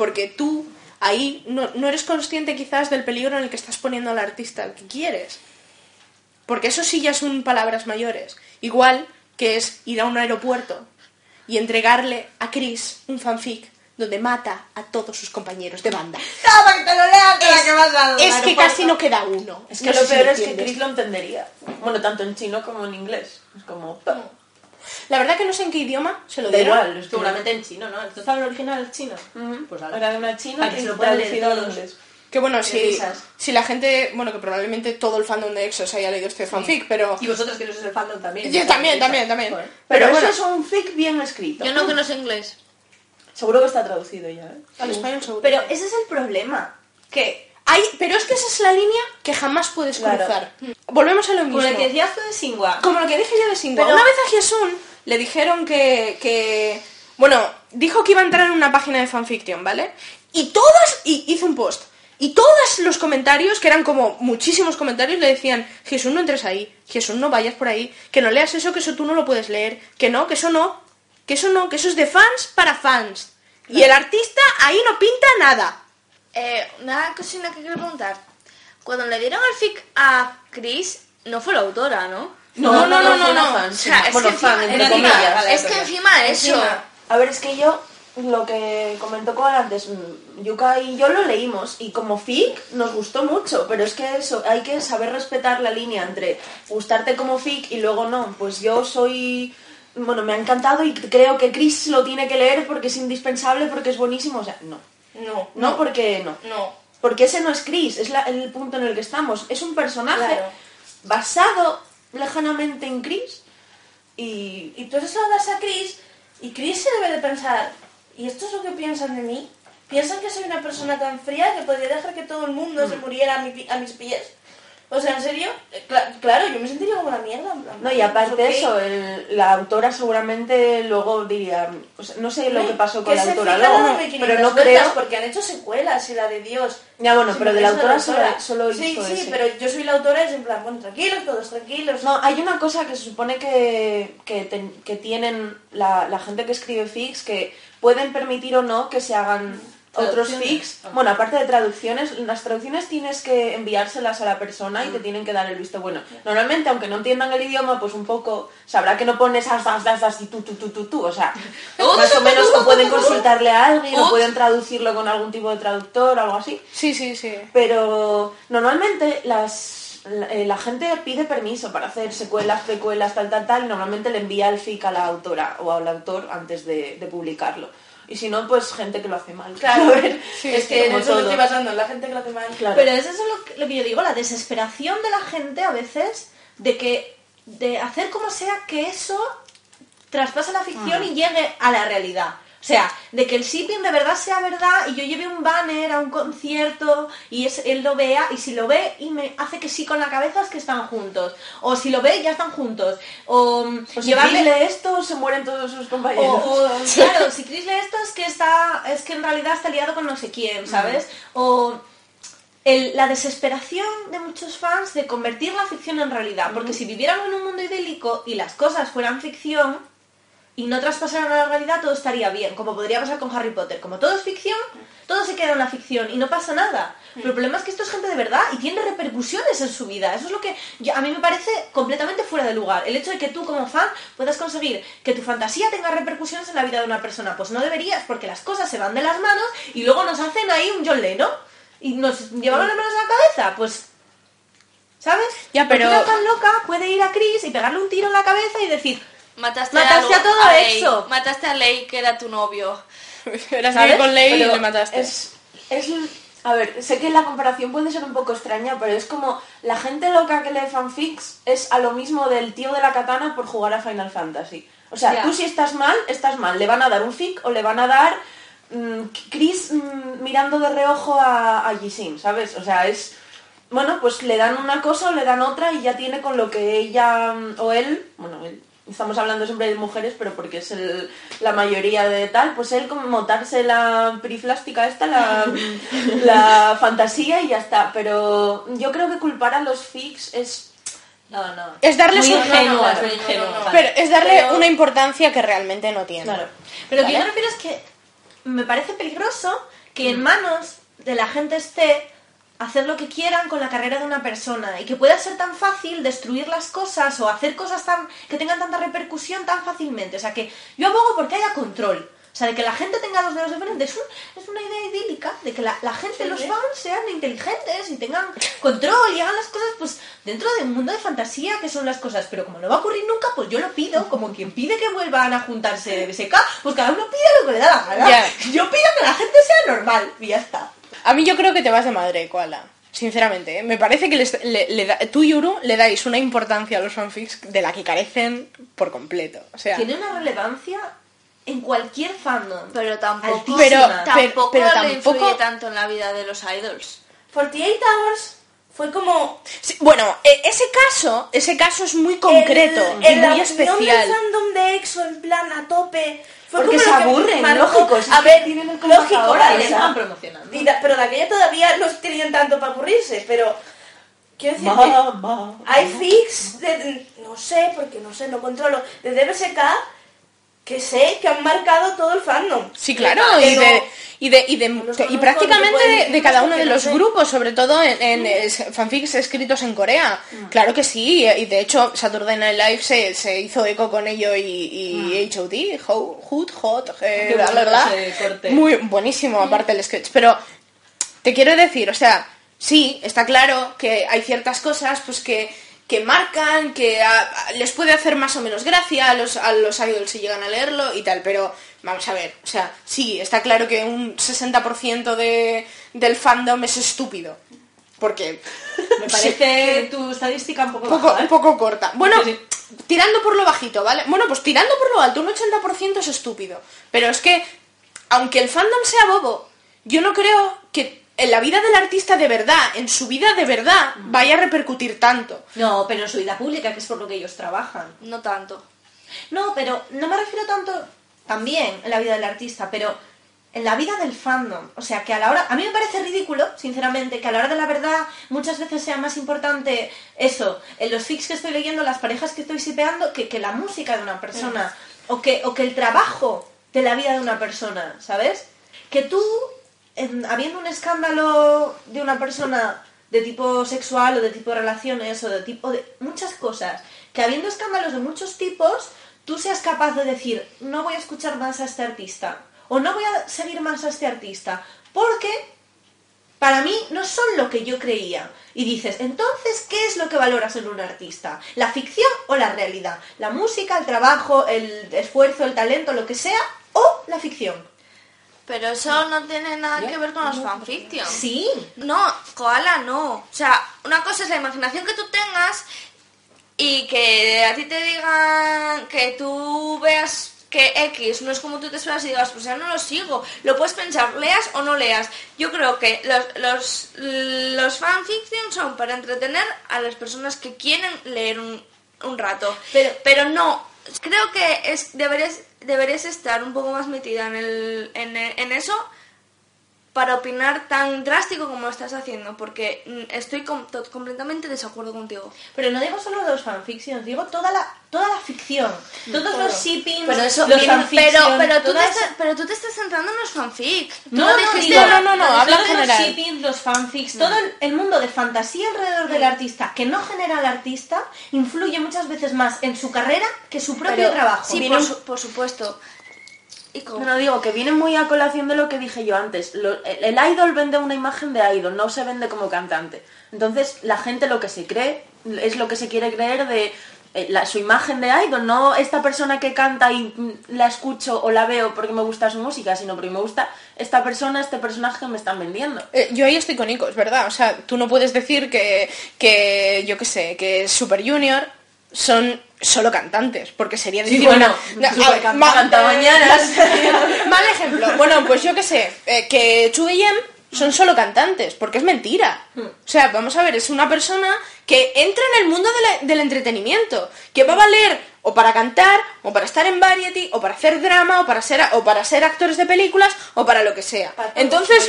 Porque tú ahí no, no eres consciente quizás del peligro en el que estás poniendo al artista al que quieres. Porque eso sí ya son palabras mayores. Igual que es ir a un aeropuerto y entregarle a Chris un fanfic donde mata a todos sus compañeros de banda. ¡Toma, que te lo leas! te la Es, que vas a- es que casi no queda uno. Es que No lo sé si peor es que. Chris lo entendería. Bueno, tanto en chino como en inglés. Es como... La verdad que no sé en qué idioma se lo Da dieron. igual, Seguramente en chino, ¿no? ¿Esto está en el original chino? Ujú. Pues ala. Era de una china que y se lo puedan leer todos. Que bueno, si, si la gente, bueno, que probablemente todo el fandom de EXO se haya leído este fanfic, pero... Y vosotros que no sois el fandom también. Yo también, también, también. Joder. Pero, Pero eso bueno. es un fic bien escrito. Yo no que no sé inglés. Seguro que está traducido ya, ¿eh? Al español seguro. Pero ese es el problema. Que Hay, pero es que esa es la línea que jamás puedes Claro. cruzar. Volvemos a lo mismo. Como lo que decías tú de Singwa. Como lo que dije yo de Singwa. Pero- Una vez a Hyesun le dijeron que, que... Bueno, dijo que iba a entrar en una página de fanfiction, ¿vale? Y todas... Y hizo un post. Y todos los comentarios, que eran como muchísimos comentarios, le decían, Jesús, no entres ahí, Jesús, no vayas por ahí, que no leas eso, que eso tú no lo puedes leer, que no, que eso no, que eso no, que eso es de fans para fans. Y el artista ahí no pinta nada. Eh, una cosina que quiero preguntar. Cuando le dieron el fic a Chris, no fue la autora, ¿no? No, no, no, no, no. O sea, es que encima- Es que encima eso... A ver, es que yo, lo que comentó Koala antes, mm, Yuka y yo lo leímos y como fic nos gustó mucho, pero es que eso, hay que saber respetar la línea entre gustarte como fic y luego no. Pues yo soy, bueno, me ha encantado y creo que Chris lo tiene que leer porque es indispensable, porque es buenísimo, o sea, no. No, No, porque no. no. Porque ese no es Chris, es la- el punto en el que estamos. Es un personaje Claro. basado lejanamente en Chris y... Y tú eso lo das a Chris y Chris se debe de pensar, ¿y esto es lo que piensan de mí? ¿Piensan que soy una persona tan fría que podría dejar que todo el mundo Mm. se muriera a, mi a mis pies? O sea, ¿en serio? Eh, cla- claro, yo me sentiría como una mierda. en plan, No, y aparte pues, ok. eso, el- la autora seguramente luego diría, o sea, no sé lo que pasó con la autora luego, pero no 500 vueltas, creo... Porque han hecho secuelas y la de Dios. Ya bueno, pero de la autora autora. solo, solo Sí, sí, ese. pero yo soy la autora y es en plan, bueno, tranquilos, todos tranquilos. No, hay una cosa que se supone que, que, ten- que tienen la, la gente que escribe fics que pueden permitir o no que se hagan otros fics. Bueno, aparte de traducciones, las traducciones tienes que enviárselas a la persona y te tienen que dar el visto bueno. Normalmente, aunque no entiendan el idioma, pues un poco sabrá que no pones as, as, as, as y tú, tú, tú, tú, tú. O sea, <laughs> más o menos o pueden consultarle a alguien o pueden traducirlo con algún tipo de traductor o algo así. Sí, sí, sí. Pero normalmente las, la, eh, la gente pide permiso para hacer secuelas, precuelas, tal, tal, tal, y normalmente le envía el fic a la autora o al autor antes de, de publicarlo. Y si no, pues gente que lo hace mal. Claro, <laughs> es que en eso me todo. estoy basando, en la gente que lo hace mal. Claro. Pero eso es lo que, lo que yo digo, la desesperación de la gente a veces de que de hacer como sea que eso traspase la ficción y llegue a la realidad. O sea, de que el shipping de verdad sea verdad y yo lleve un banner a un concierto y es, él lo vea y si lo ve y me hace que sí con la cabeza es que están juntos. O si lo ve ya están juntos. O, O si Chris lee esto, se mueren todos sus compañeros. o, o, claro, si Chris lee esto es que está, es que en realidad está liado con no sé quién, ¿sabes? O el- la desesperación de muchos fans de convertir la ficción en realidad. Porque si viviéramos en un mundo idílico y las cosas fueran ficción y no traspasaran a la realidad, todo estaría bien. Como podría pasar con Harry Potter. Como todo es ficción, todo se queda en la ficción y no pasa nada. Pero el problema es que esto es gente de verdad y tiene repercusiones en su vida. Eso es lo que yo- a mí me parece completamente fuera de lugar. El hecho de que tú como fan puedas conseguir que tu fantasía tenga repercusiones en la vida de una persona. Pues no deberías, porque las cosas se van de las manos y luego nos hacen ahí un John Lennon y nos llevamos las manos a la cabeza. Pues ¿Sabes? Ya, pero- una tan loca puede ir a Chris y pegarle un tiro en la cabeza y decir, Mataste, Mataste a, a todo a Lei. eso. Mataste a Lei, que era tu novio. <laughs> Eras ¿Sabes? con Ley y le mataste. Es, es, a ver, sé que la comparación puede ser un poco extraña, pero es como la gente loca que lee fanfics es a lo mismo del tío de la katana por jugar a Final Fantasy. O sea, tú si estás mal, estás mal. Le van a dar un fic o le van a dar mm, Chris mm, mirando de reojo a, a ¿sabes? O sea, es... Bueno, pues le dan una cosa o le dan otra y ya tiene con lo que ella mm, o él, bueno, él, estamos hablando siempre de mujeres, pero porque es el- la mayoría de tal, pues él como montarse la periflástica esta, la, <laughs> la fantasía y ya está. Pero yo creo que culpar a los fics es... no, no. Es darles un- ingenuo, no, no, vale. Pero es darle Pero- una importancia que realmente no tiene. Claro. Pero lo que yo ¿Vale? me refiero es que me parece peligroso que en manos de la gente esté hacer lo que quieran con la carrera de una persona y que pueda ser tan fácil destruir las cosas o hacer cosas tan que tengan tanta repercusión tan fácilmente. O sea que yo abogo porque haya control. O sea, de que la gente tenga los dedos de frente. Es, un- es una idea idílica de que la, la gente, los fans, sean inteligentes y tengan control y hagan las cosas pues dentro de un mundo de fantasía que son las cosas. Pero como no va a ocurrir nunca, pues yo lo pido. Como quien pide que vuelvan a juntarse de BSK, pues cada uno pide lo que le da la gana. Yo pido que la gente sea normal y ya está. A mí yo creo que te vas de madre, Koala. Sinceramente, ¿eh? me parece que les- le, le da- tú y Uru le dais una importancia a los fanfics de la que carecen por completo. O sea, Tiene una relevancia en cualquier fandom. Pero tampoco. Pero- tampoco pero le tampoco- influye tanto en la vida de los idols. 48 Hours fue como sí, bueno, e- ese caso, ese caso es muy concreto el, y el- muy especial. fandom de EXO en plan a tope. Fue Porque como se aburren, lógico, A ver, el lógico, ahora, vale, le o sea. estaban promocionando. Pero de aquella todavía no tenían tanto para aburrirse, pero quiero decir Mamá. que hay fics de, no sé, porque no sé, no controlo, de DBSK que sé que han marcado todo el fandom. Sí, claro, y no- de, y de, y de- y prácticamente no de, de cada uno de no los sé. grupos, sobre todo en, en, eh, fanfics escritos en Corea. Claro que sí, y de hecho Saturday Night Live se, se hizo eco con ello y, y HOT, Ho- Hood, Hot, eh, ese corte. Muy buenísimo, aparte el sketch. Pero te quiero decir, o sea, sí, está claro que hay ciertas cosas pues que, que marcan, que a- a- les puede hacer más o menos gracia a los, a los idols si llegan a leerlo y tal, pero vamos a ver, o sea, sí, está claro que un 60% de, del fandom es estúpido. Porque Me <laughs> parece tu estadística un poco, un poco, baja, ¿eh? un poco corta. Bueno, Sí, tirando por lo bajito, ¿vale? Bueno, pues tirando por lo alto, un 80% es estúpido. Pero es que, aunque el fandom sea bobo, yo no creo que en la vida del artista de verdad, en su vida de verdad, vaya a repercutir tanto. No, pero en su vida pública, que es por lo que ellos trabajan. No tanto. No, pero no me refiero tanto también en la vida del artista, pero en la vida del fandom. O sea, que a la hora... A mí me parece ridículo, sinceramente, que a la hora de la verdad muchas veces sea más importante eso, en los fics que estoy leyendo, las parejas que estoy sipeando, que, que la música de una persona. O que, o que el trabajo de la vida de una persona, ¿sabes? Que tú, en- habiendo un escándalo de una persona de tipo sexual o de tipo relaciones o de tipo de muchas cosas, que habiendo escándalos de muchos tipos, tú seas capaz de decir, no voy a escuchar más a este artista o no voy a seguir más a este artista, porque para mí no son lo que yo creía. Y dices, entonces, ¿qué es lo que valoras en un artista? ¿La ficción o la realidad? ¿La música, el trabajo, el esfuerzo, el talento, lo que sea? ¿O la ficción? Pero eso no tiene nada que ver con los fanfiction. Sí. No, koala no. O sea, una cosa es la imaginación que tú tengas y que a ti te digan que tú veas que X no es como tú te esperas y digas, pues ya no lo sigo. Lo puedes pensar, leas o no leas. Yo creo que los, los, los fanfiction son para entretener a las personas que quieren leer un, un rato. Pero- Pero no, creo que es deberías, deberías estar un poco más metida en, el, en, en eso para opinar tan drástico como lo estás haciendo, porque mm, estoy com- completamente de desacuerdo contigo. Pero no digo solo los fanfictions, digo toda la, toda la ficción. Todos los shippings, Pero eso los Pero, pero, tú te estás, pero tú te estás centrando en los fanfic. Tú No, no, digo, no, no, no, habla en general. los shippings, los fanfics, todo el, el mundo de fantasía alrededor del artista que no genera al artista influye muchas veces más en su carrera que su propio Pero- trabajo. Sí, su- por supuesto. Y No, digo que viene muy a colación de lo que dije yo antes. Lo- el, el idol vende una imagen de idol, no se vende como cantante. Entonces, la gente lo que se cree es lo que se quiere creer de eh, la- su imagen de idol, no esta persona que canta y mm, la escucho o la veo porque me gusta su música, sino porque me gusta esta persona, este personaje que me están vendiendo. Eh, yo ahí estoy con Nico, es verdad. O sea, tú no puedes decir que, que yo qué sé, que Super Junior son solo cantantes, porque sería decir bueno, una- Super canta- ma- Cantamañanas. <laughs> Mal ejemplo. Bueno, pues yo qué sé, eh, que Chu y Em son solo cantantes, porque es mentira. O sea, vamos a ver, es una persona que entra en el mundo de la- del entretenimiento, que va a valer o para cantar, o para estar en variety, o para hacer drama, o para ser, o para ser actores de películas, o para lo que sea. Entonces,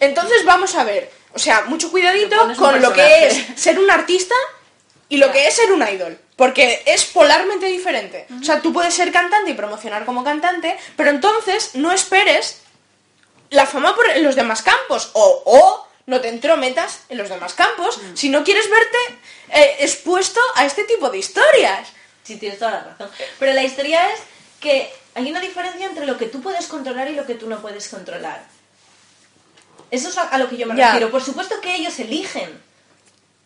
entonces vamos a ver, o sea, mucho cuidadito con lo que es ser un artista y lo que es ser un idol. Porque es polarmente diferente. O sea, tú puedes ser cantante y promocionar como cantante, pero entonces no esperes la fama por en los demás campos. O, o no te entrometas en los demás campos si no quieres verte eh, expuesto a este tipo de historias. Sí, tienes toda la razón. Pero la historia es que hay una diferencia entre lo que tú puedes controlar y lo que tú no puedes controlar. Eso es a, lo que yo me refiero. Por supuesto que ellos eligen.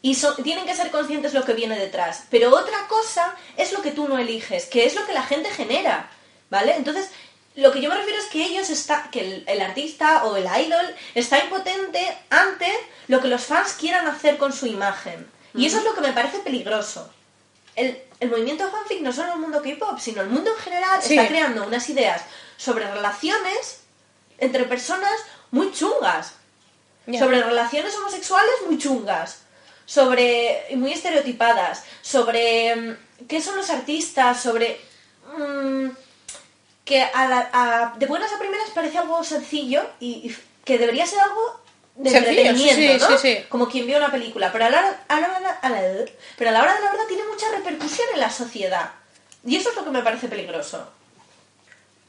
Y so- tienen que ser conscientes lo que viene detrás. Pero otra cosa es lo que tú no eliges, que es lo que la gente genera. ¿Vale? Entonces, lo que yo me refiero es que ellos está, que el, el artista o el idol está impotente ante lo que los fans quieran hacer con su imagen. Y eso es lo que me parece peligroso el, el movimiento fanfic no solo el mundo K-pop, sino el mundo en general Sí. está creando unas ideas sobre relaciones entre personas muy chungas. Sobre relaciones homosexuales muy chungas. Sobre. y muy estereotipadas. Sobre. mm, qué son los artistas. Sobre. mm, que a la- a- de buenas a primeras parece algo sencillo y, y que debería ser algo de Sencillo, entretenimiento, sí, ¿no? sí, sí. Como quien vio una película. Pero a la, hora- a, la, hora- a la- pero a la hora de la verdad tiene mucha repercusión en la sociedad. Y eso es lo que me parece peligroso.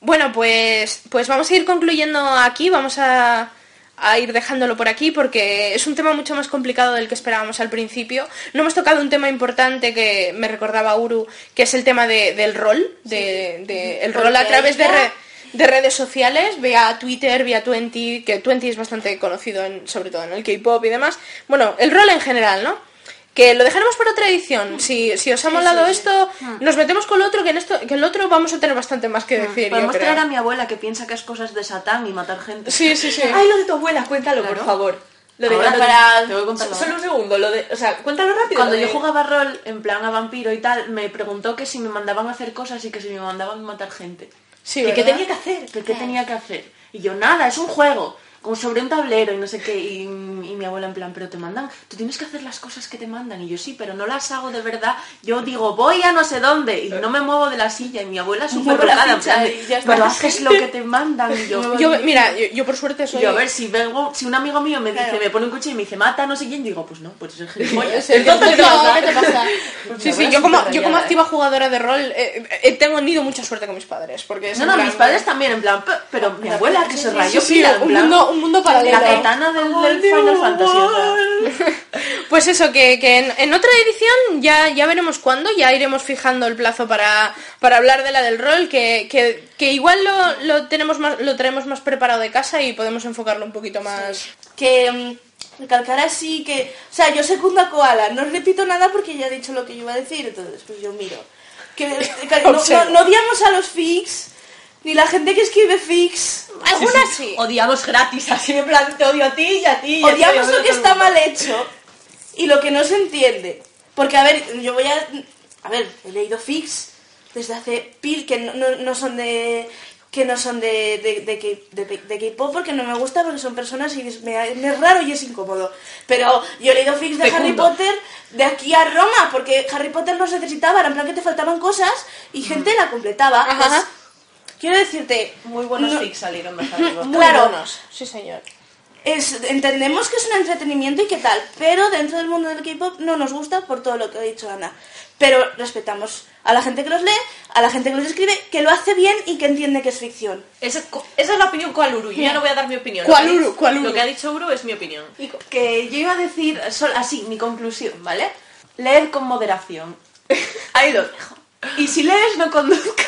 Bueno, pues, pues vamos a ir concluyendo aquí, vamos a, a ir dejándolo por aquí porque es un tema mucho más complicado del que esperábamos al principio. No hemos tocado un tema importante que me recordaba Uru, que es el tema de- del rol, de, de- el rol a través de, re- de redes sociales, vía Twitter, vía Twenty, que Twenty es bastante conocido en- sobre todo en el K-pop y demás. Bueno, el rol en general, ¿no? Que lo dejaremos para otra edición. Si, si os ha molado esto, nos metemos con lo otro, que en esto, que en lo otro vamos a tener bastante más que decir. yo Podemos creo. traer a mi abuela que piensa que es cosas de Satán y matar gente. Sí, sí, sí. Ay, lo de tu abuela, cuéntalo, Claro. por favor. Lo de Ahora cuando- para- te voy a contar Solo un segundo, lo de. O sea, cuéntalo rápido. Cuando yo jugaba rol, en plan a vampiro y tal, me preguntó que si me mandaban a hacer cosas y que si me mandaban a matar gente. Sí, ¿Y qué tenía que hacer? ¿Qué, qué tenía que hacer? Y yo, nada, es un juego, como sobre un tablero y no sé qué. Y, y mi abuela en plan, pero te mandan, tú tienes que hacer las cosas que te mandan. Y yo, sí, pero no las hago de verdad. Yo digo, voy a no sé dónde y no me muevo de la silla. Y mi abuela <laughs> súper rogada, pero haces lo que te mandan. Y yo, <laughs> Yo, mira, yo, yo por suerte soy... yo, a ver, si vengo, si un amigo mío me dice, Claro. me pone un cuchillo y me dice, mata no sé quién, digo, pues no, pues es <laughs> gilipollas. Sí, ¿qué te Entonces? ¿Qué te pasa? Pues Sí, mi sí, yo como, yo como rayada, activa jugadora de rol eh, eh, tengo tenido mucha suerte con mis padres. Porque No, no, plan- mis padres también, en plan, "Pe- pero mi abuela que se rayó pila, en plan, un mundo paralelo. la gitana del, del Final Fantasy. <laughs> Pues eso, que, que en, en otra edición ya, ya veremos cuándo, ya iremos fijando el plazo para, para hablar de la del rol, que, que, que igual lo, lo, tenemos más, lo traemos más preparado de casa y podemos enfocarlo un poquito más... que mm, recalcar así que, o sea, yo secundo a Koala, no repito nada porque ya he dicho lo que yo iba a decir, entonces pues yo miro. Que, no, <laughs> no, no odiamos a los fics, ni la gente que escribe fics. Algunas sí. Odiamos gratis, así en plan, te odio a ti y a ti. y Odiamos lo que está mal hecho y lo que no se entiende. Porque, a ver, yo voy a... a ver, he leído Fix desde hace pil, que no, no- no son de que no son de, de, de, K- de- de K-pop porque no me gusta porque son personas y es, me, me es raro y es incómodo. Pero yo he leído Fix de Harry. Potter de aquí a Roma porque Harry Potter los necesitaba, era en plan que te faltaban cosas y gente la completaba. Ajá, Pues, ajá. Quiero decirte, Muy buenos no- fics salieron de. <laughs> Muy Claro. buenos, sí señor. es, entendemos que es un entretenimiento y qué tal, pero dentro del mundo del K-pop no nos gusta por todo lo que ha dicho Ana. Pero respetamos a la gente que los lee, a la gente que los escribe, que lo hace bien y que entiende que es ficción. Esa, esa es la opinión cual Uru. Yo ya no voy a dar mi opinión. ¿Cuál Lo que ha Uru? dicho- ¿Cuál Uru? Lo que ha dicho Uru es mi opinión. Que yo iba a decir, sol- así, mi conclusión, ¿vale? Leer con moderación. Ahí lo dejo. Y si lees, no conduzcas.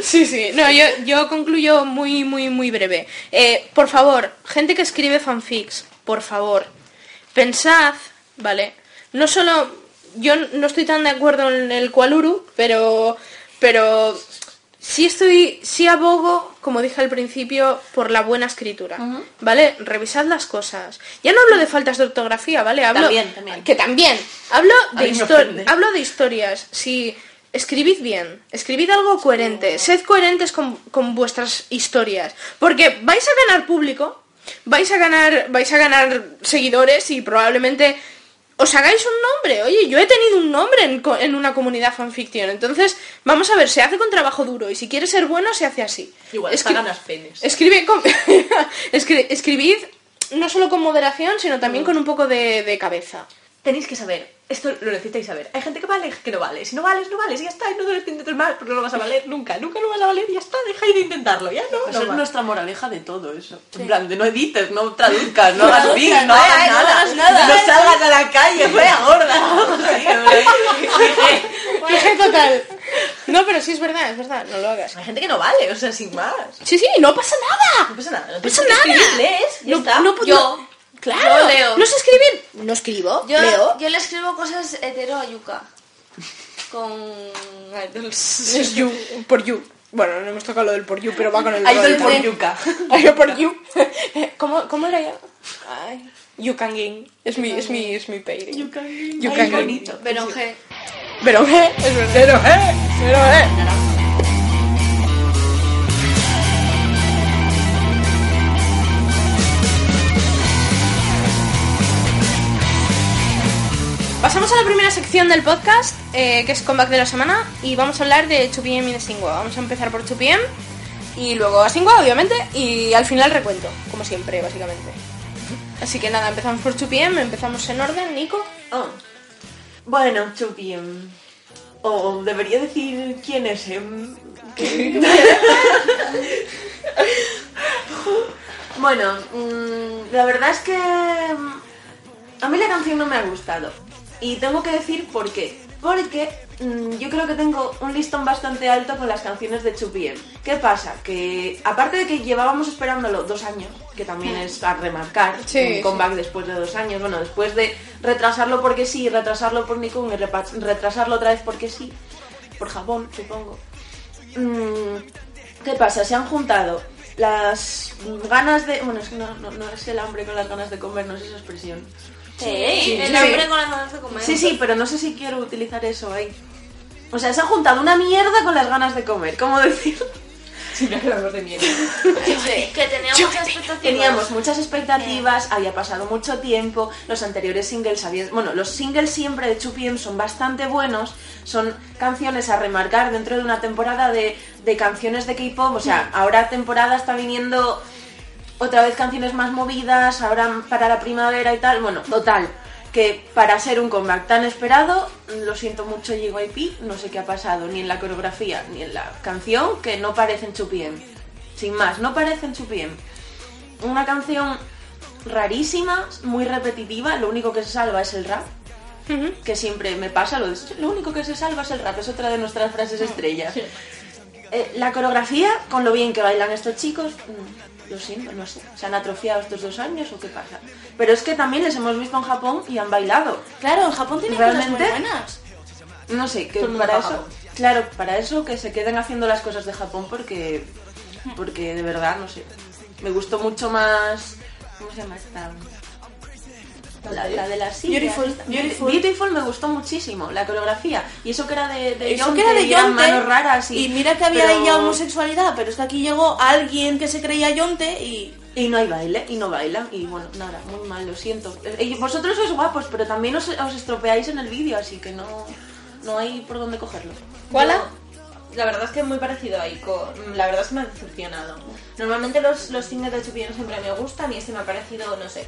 Sí, sí. No, yo, yo concluyo muy, muy, muy breve. Eh, por favor, gente que escribe fanfics, por favor, pensad, ¿vale? No solo... Yo no estoy tan de acuerdo en el Kualuru, pero... Pero... Sí estoy... Sí abogo, como dije al principio, por la buena escritura, ¿vale? Revisad las cosas. Ya no hablo de faltas de ortografía, ¿vale? Hablo, También, también. Que también. Hablo de, hablo de historias. Si escribid bien, escribid algo coherente, sed coherentes con, con vuestras historias, porque vais a ganar público, vais a ganar, vais a ganar seguidores y probablemente os hagáis un nombre. Oye, yo he tenido un nombre en, en una comunidad fanfiction, entonces vamos a ver, se hace con trabajo duro y si quieres ser bueno se hace así. Igual, Es hasta que- ganas penes. Escribe con- <laughs> escri- escribid no solo con moderación, sino también con un poco de, de cabeza. Tenéis que saber, esto lo necesitáis saber. Hay gente que vale, que no vale. Si no vales, no vales, y ya está. Y no debes intentar más porque no lo vas a valer nunca. Nunca lo vas a valer y ya está. Deja de intentarlo, ya no. Esa no es nuestra moraleja de todo eso. En plan, de no edites, no traduzcas, no hagas fics, no no hagas hagas- no nada. hagas nada. No salgas a la calle, fea gorda. Fije total. No, pero sí es verdad, es verdad, no lo hagas. Hay gente que no vale, o sea, sin más. Sí, sí, no pasa nada. No pasa nada. No pasa nada. lees, ya No, está. no, pues Yo. No. Claro. Yo leo. No sé escribir. No escribo. Yo, leo. yo le escribo cosas hetero a Yuka. Con idols. Es you, por you. Bueno, no hemos tocado lo del por you, pero va con el Idol por yuca. Idol por you. <laughs> ¿Cómo, ¿Cómo era ya? Ay, you can game. Es mi, es mi, es mi pay. You can game. You can game. bonito. Beronje. Pero eh, es verdadero, eh. Pero eh. Pasamos a la primera sección del podcast, eh, que es comeback de la semana, y vamos a hablar de 2PM y de Singwa. Vamos a empezar por 2PM, y luego a Singwa, obviamente, y al final recuento, como siempre, básicamente. Así que nada, empezamos por 2PM, empezamos en orden, Nico. Oh. Bueno, Chupi. em, O debería decir quién es. em, <laughs> bueno, mm, la verdad es que mm, a mí la canción no me ha gustado. Y tengo que decir por qué. Porque mm, yo creo que tengo un listón bastante alto con las canciones de 2PM. ¿Qué pasa? Que aparte de que llevábamos esperándolo dos años, que también es a remarcar, Sí, un sí. comeback después de dos años, bueno, después de retrasarlo porque sí, retrasarlo por Nikon y retrasarlo otra vez porque sí, por Japón, supongo. Mm, ¿Qué pasa? Se han juntado las ganas de... Bueno, es que no, no, no es el hambre con las ganas de comer, no es esa expresión. Sí, el sí. hambre con las ganas de comer. Sí, sí, pero no sé si quiero utilizar eso ahí. O sea, se ha juntado una mierda con las ganas de comer, ¿cómo decirlo? Siempre hablamos de mierda. <laughs> Que teníamos muchas expectativas. Teníamos muchas expectativas, había pasado mucho tiempo, los anteriores singles habían... Bueno, los singles siempre de 2PM son bastante buenos, son canciones a remarcar dentro de una temporada de, de canciones de K-pop, o sea, ahora temporada está viniendo otra vez canciones más movidas, ahora para la primavera y tal, bueno, total, que para ser un comeback tan esperado, lo siento mucho JYP, no sé qué ha pasado, ni en la coreografía, ni en la canción, que no parecen 2PM. Sin más, no parecen 2PM. Una canción rarísima, muy repetitiva, lo único que se salva es el rap, que siempre me pasa, lo, de, lo único que se salva es el rap, es otra de nuestras frases estrellas. Eh, la coreografía, con lo bien que bailan estos chicos, mm, lo siento, no sé, ¿se han atrofiado estos dos años o qué pasa? Pero es que también les hemos visto en Japón y han bailado. Claro, en Japón tiene ¿Realmente? cosas muy buenas. No sé, que para eso, claro, para eso que se queden haciendo las cosas de Japón porque, porque de verdad, no sé, me gustó mucho más, ¿cómo se llama esta? La, la de la silla. Beautiful, beautiful. Beautiful me gustó muchísimo, la coreografía. Y eso que era de, de Eso Yonte, que era de Yonte, manos raras y, y mira que había pero- ahí ya homosexualidad, pero es que aquí llegó alguien que se creía Yonte y... Y no hay baile, y no bailan, y bueno, nada, muy mal, lo siento. Eh, y vosotros sois guapos, pero también os, os estropeáis en el vídeo, así que no, no hay por dónde cogerlo. ¿Cuala? La verdad es que muy parecido a Ico. La verdad es que me ha decepcionado. Normalmente los, los singles de Chupillón siempre me gustan y este me ha parecido, no sé,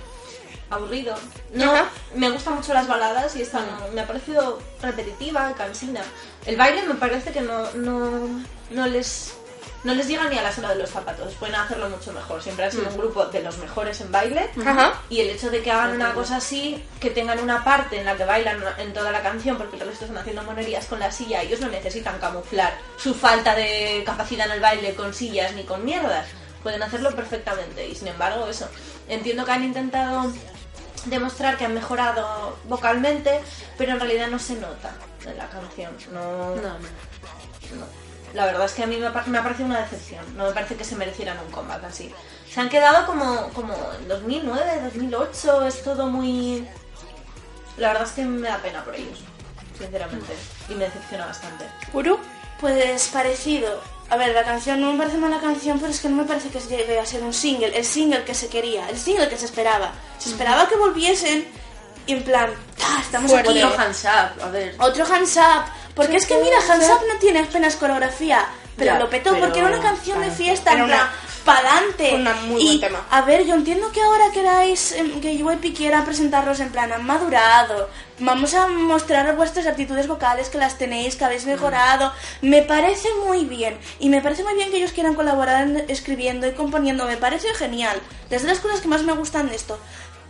aburrido. No, Ajá. me gustan mucho las baladas y esta no, me ha parecido repetitiva, cansina. El baile me parece que no, no, no les no les llega ni a la sola de los zapatos. Pueden hacerlo mucho mejor. Siempre han sido un grupo de los mejores en baile. Ajá. Y el hecho de que hagan una cosa así, que tengan una parte en la que bailan en toda la canción, porque el resto están haciendo monerías con la silla, ellos no necesitan camuflar su falta de capacidad en el baile con sillas ni con mierdas. Pueden hacerlo perfectamente. Y sin embargo, eso. Entiendo que han intentado demostrar que han mejorado vocalmente, pero en realidad no se nota en la canción. No, No, no. no. La verdad es que a mí me ha, par- me ha parecido una decepción. No me parece que se merecieran un comeback así. Se han quedado como, como en 2009, 2008. Es todo muy... La verdad es que me da pena por ellos, sinceramente. Y me decepciona bastante. ¿Uru? Pues parecido. A ver, la canción no me parece mala canción, pero es que no me parece que llegue a ser un single, el single que se quería, el single que se esperaba. Se esperaba que volviesen y en plan, ¡ah, estamos Fuerte. aquí! Otro hands up, a ver. Otro hands up. Porque es que mira, hands up no tiene apenas coreografía. Pero Ya, lo petó pero- porque era una canción de fiesta, Era en plan, una- muy y, buen tema. A ver, yo entiendo que ahora queráis em, que UEP quiera presentarlos en plan, han madurado. Vamos a mostrar vuestras aptitudes vocales que las tenéis, que habéis mejorado. Me parece muy bien. Y me parece muy bien que ellos quieran colaborar en- escribiendo y componiendo. Me parece genial. Es de las cosas que más me gustan de esto.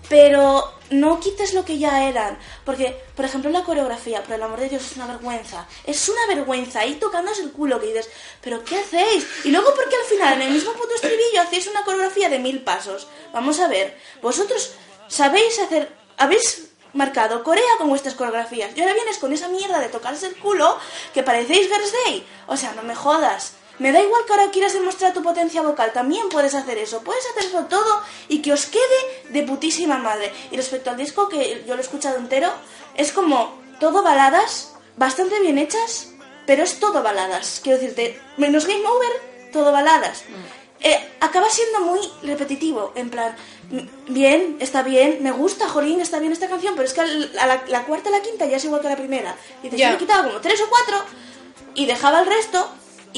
Pero no quites lo que ya eran. Porque, por ejemplo, la coreografía, por el amor de Dios, es una vergüenza. Es una vergüenza. Ahí tocándose el culo que dices, ¿pero qué hacéis? Y luego, porque al final, en el mismo puto estribillo, hacéis una coreografía de mil pasos? Vamos a ver. Vosotros sabéis hacer. Habéis marcado Corea con vuestras coreografías. Y ahora vienes con esa mierda de tocarse el culo que parecéis Girls'. O sea, no me jodas. Me da igual que ahora quieras demostrar tu potencia vocal, también puedes hacer eso, puedes hacerlo todo y que os quede de putísima madre. Y respecto al disco, que yo lo he escuchado entero, es como todo baladas, bastante bien hechas, pero es todo baladas. Quiero decirte, menos Game Over, todo baladas. Eh, acaba siendo muy repetitivo, en plan, bien, está bien, me gusta, Jolín, está bien esta canción, pero es que a la, la cuarta y la quinta ya es igual que la primera. Y te Ya. he quitado como tres o cuatro y dejaba el resto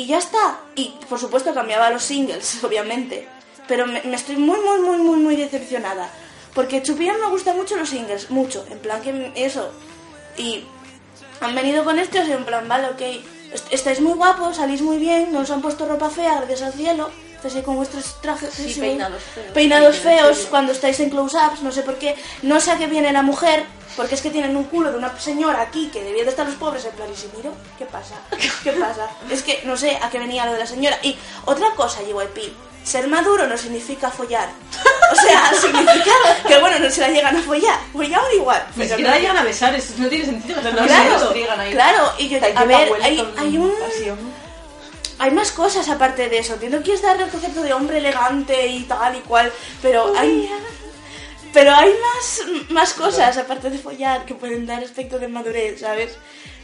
y ya está. Y por supuesto cambiaba los singles, <laughs> obviamente. Pero me, estoy muy, muy, muy, muy, muy decepcionada. Porque Chupillón me gustan mucho los singles, mucho. En plan que eso. Y han venido con o sea, en plan, vale, ok. est- Estáis muy guapos, salís muy bien, no os han puesto ropa fea, gracias al cielo. Estáis ahí con vuestros trajes Sí, sí, peinados feos. peinados feos cuando estáis en close-ups, no sé por qué. No sé a qué viene la mujer, porque es que tienen un culo de una señora aquí que debía de estar los pobres en plan, y si miro, ¿qué pasa? ¿Qué pasa? <laughs> Es que no sé a qué venía lo de la señora. Y otra cosa, JYP, ser maduro no significa follar. O sea, <laughs> significa que bueno, no se la llegan a follar. Follaron igual. Pero siquiera no- llegan a besar, eso no tiene sentido. No, claro, se ahí. claro, y yo, a ver, hay, hay un... pasión. Hay más cosas aparte de eso. Entiendo que quieres darle el concepto de hombre elegante y tal y cual, pero hay... Pero hay más, más cosas aparte de follar que pueden dar aspecto de madurez, ¿sabes?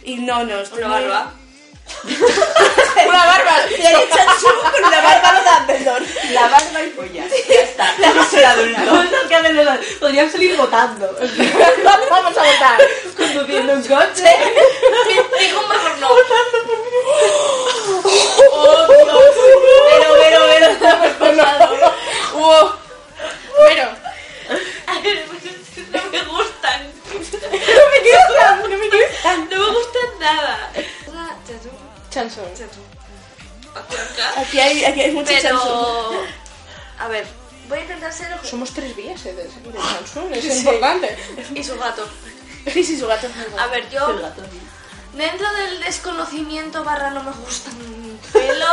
Y no, no, estoy Una muy-. <laughs> una barba. Y hay Chansu con una barba no da perdón. La barba y follar. Ya está. Hemos de una cosa que hacen los Podrían salir votando. <laughs> Vamos a votar. Conduciendo un coche. Digo <laughs> mejor no. Pero, pero, pero, estamos pasando. Wow. Pero, No me gustan. No me gustan, no me gustan. No me gustan nada. Chanson. Aquí hay, aquí hay mucho. Pero. A ver, voy a intentar ser objetivo. Somos tres vías eh, de, de Chanson, es <laughs> importante. Y su gato. <laughs> Sí, sí, su gato es muy. A ver, yo. El gato. Dentro del desconocimiento barra no me gustan un pelo,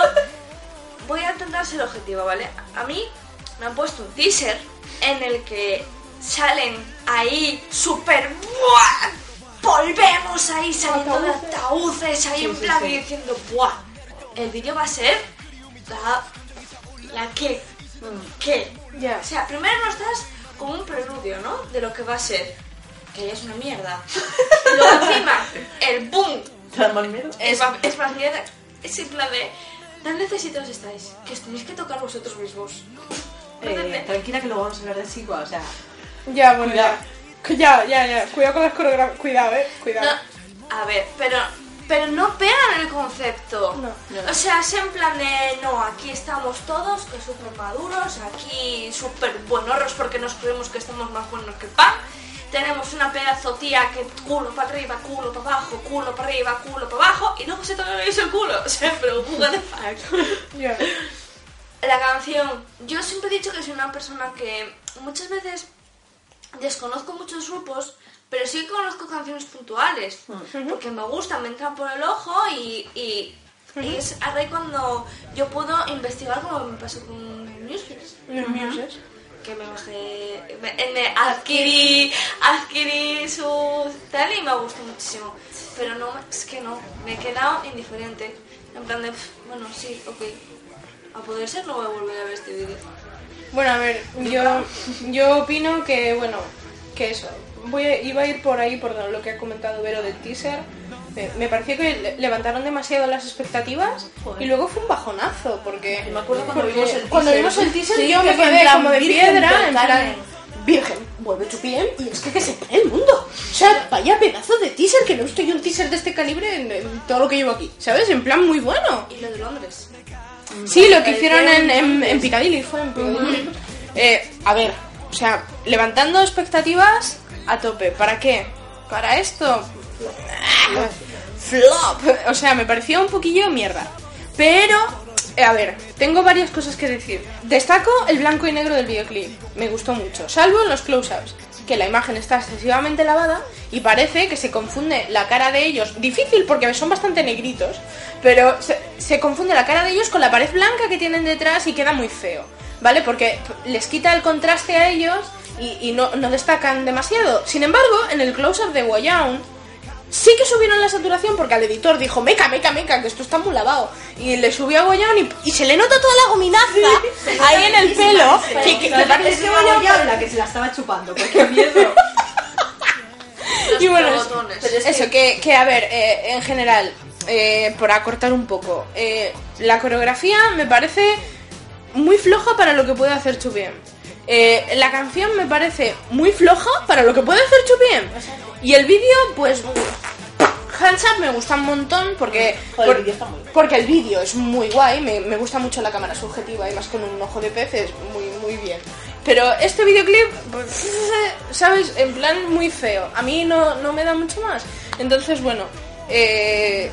voy a intentar ser objetiva, ¿vale? A mí me han puesto un teaser en el que salen ahí súper... ¡buah! Volvemos ahí saliendo de ataúdes ahí en plan y diciendo ¡buah! El vídeo va a ser la... ¿La qué? ¿Qué? Ya. O sea, primero nos das como un preludio, ¿no? De lo que va a ser. Que es una mierda. Luego encima, el boom es, más- es más mierda. Es en plan de. ¿Tan necesitados estáis? Que os tenéis que tocar vosotros mismos. Eh, tranquila que luego vamos a hablar de Sigua, o sea... Ya, bueno, ya. <laughs> Ya, ya, ya. Cuidado con las coreografías. Cuidado, eh. Cuidado. No, a ver, pero pero no pegan el concepto. No, O sea, es en plan de, no, aquí estamos todos, que súper maduros, aquí súper buenorros porque nos creemos que estamos más buenos que pan. Tenemos una pedazo tía que culo para arriba, culo para abajo, culo para arriba, culo para abajo, y luego se toca el culo. <laughs> O sea, pero what the fuck. Ya. La canción, yo siempre he dicho que soy una persona que muchas veces desconozco muchos grupos, pero sí conozco canciones puntuales, porque me gustan, me entran por el ojo y, y, y es cuando yo puedo investigar como me pasó con Newsfeeds, Los que me bajé, me, me adquirí, adquirí su tal y me gustó muchísimo, pero no, es que no, me he quedado indiferente, en plan de, "Pf, bueno, sí, ok, a poder ser no voy a volver a ver este vídeo. Bueno, a ver, yo, yo opino que, bueno, que eso. Voy a- iba a ir por ahí, por lo que ha comentado Vero del teaser. Me, me pareció que le- levantaron demasiado las expectativas y luego fue un bajonazo, porque... Me acuerdo cuando porque vimos el cuando teaser. vimos el teaser Sí, yo que me fue en quedé plan, como de Virgen piedra, del en plan... Carmen. Virgen, vuelve Chupien y es que que se pare el mundo. O sea, vaya pedazo de teaser, que no estoy un teaser de este calibre en, en todo lo que llevo aquí, ¿sabes? En plan muy bueno. Y lo de Londres. Sí, lo que hicieron en, en, en Piccadilly fue en Piccadilly. Eh, a ver, o sea, levantando expectativas a tope. ¿Para qué? Para esto. Flop. O sea, me pareció un poquillo mierda. Pero, eh, a ver, tengo varias cosas que decir. Destaco el blanco y negro del videoclip. Me gustó mucho. Salvo los close-ups. Que la imagen está excesivamente lavada y parece que se confunde la cara de ellos. Difícil porque son bastante negritos. Pero se, confunde la cara de ellos con la pared blanca que tienen detrás y queda muy feo. ¿Vale? Porque les quita el contraste a ellos y, no destacan demasiado. Sin embargo, en el close-up de Woyown sí que subieron la saturación porque al editor dijo, meca, meca, meca, que esto está muy lavado. Y le subió a Goyan y, y se le nota toda la gominaza ahí en el pelo. Que, que- que parece Es que Goyan- la que se la estaba chupando, porque miedo. <laughs> Los Y bueno, es- eso, que, que, a ver, eh, en general, eh, por acortar un poco, eh, la coreografía me parece muy floja para lo que puede hacer Chupien. Eh, la canción me parece muy floja para lo que puede hacer Chupien. Y el vídeo, pues. Hands Up me gusta un montón porque. Joder, por- el vídeo está muy guay. porque el vídeo es muy guay, me, me gusta mucho la cámara subjetiva y más con un ojo de pez es muy, muy bien. Pero este videoclip, pues, <laughs> ¿sabes? En plan muy feo. A mí no, no me da mucho más. Entonces, bueno, eh,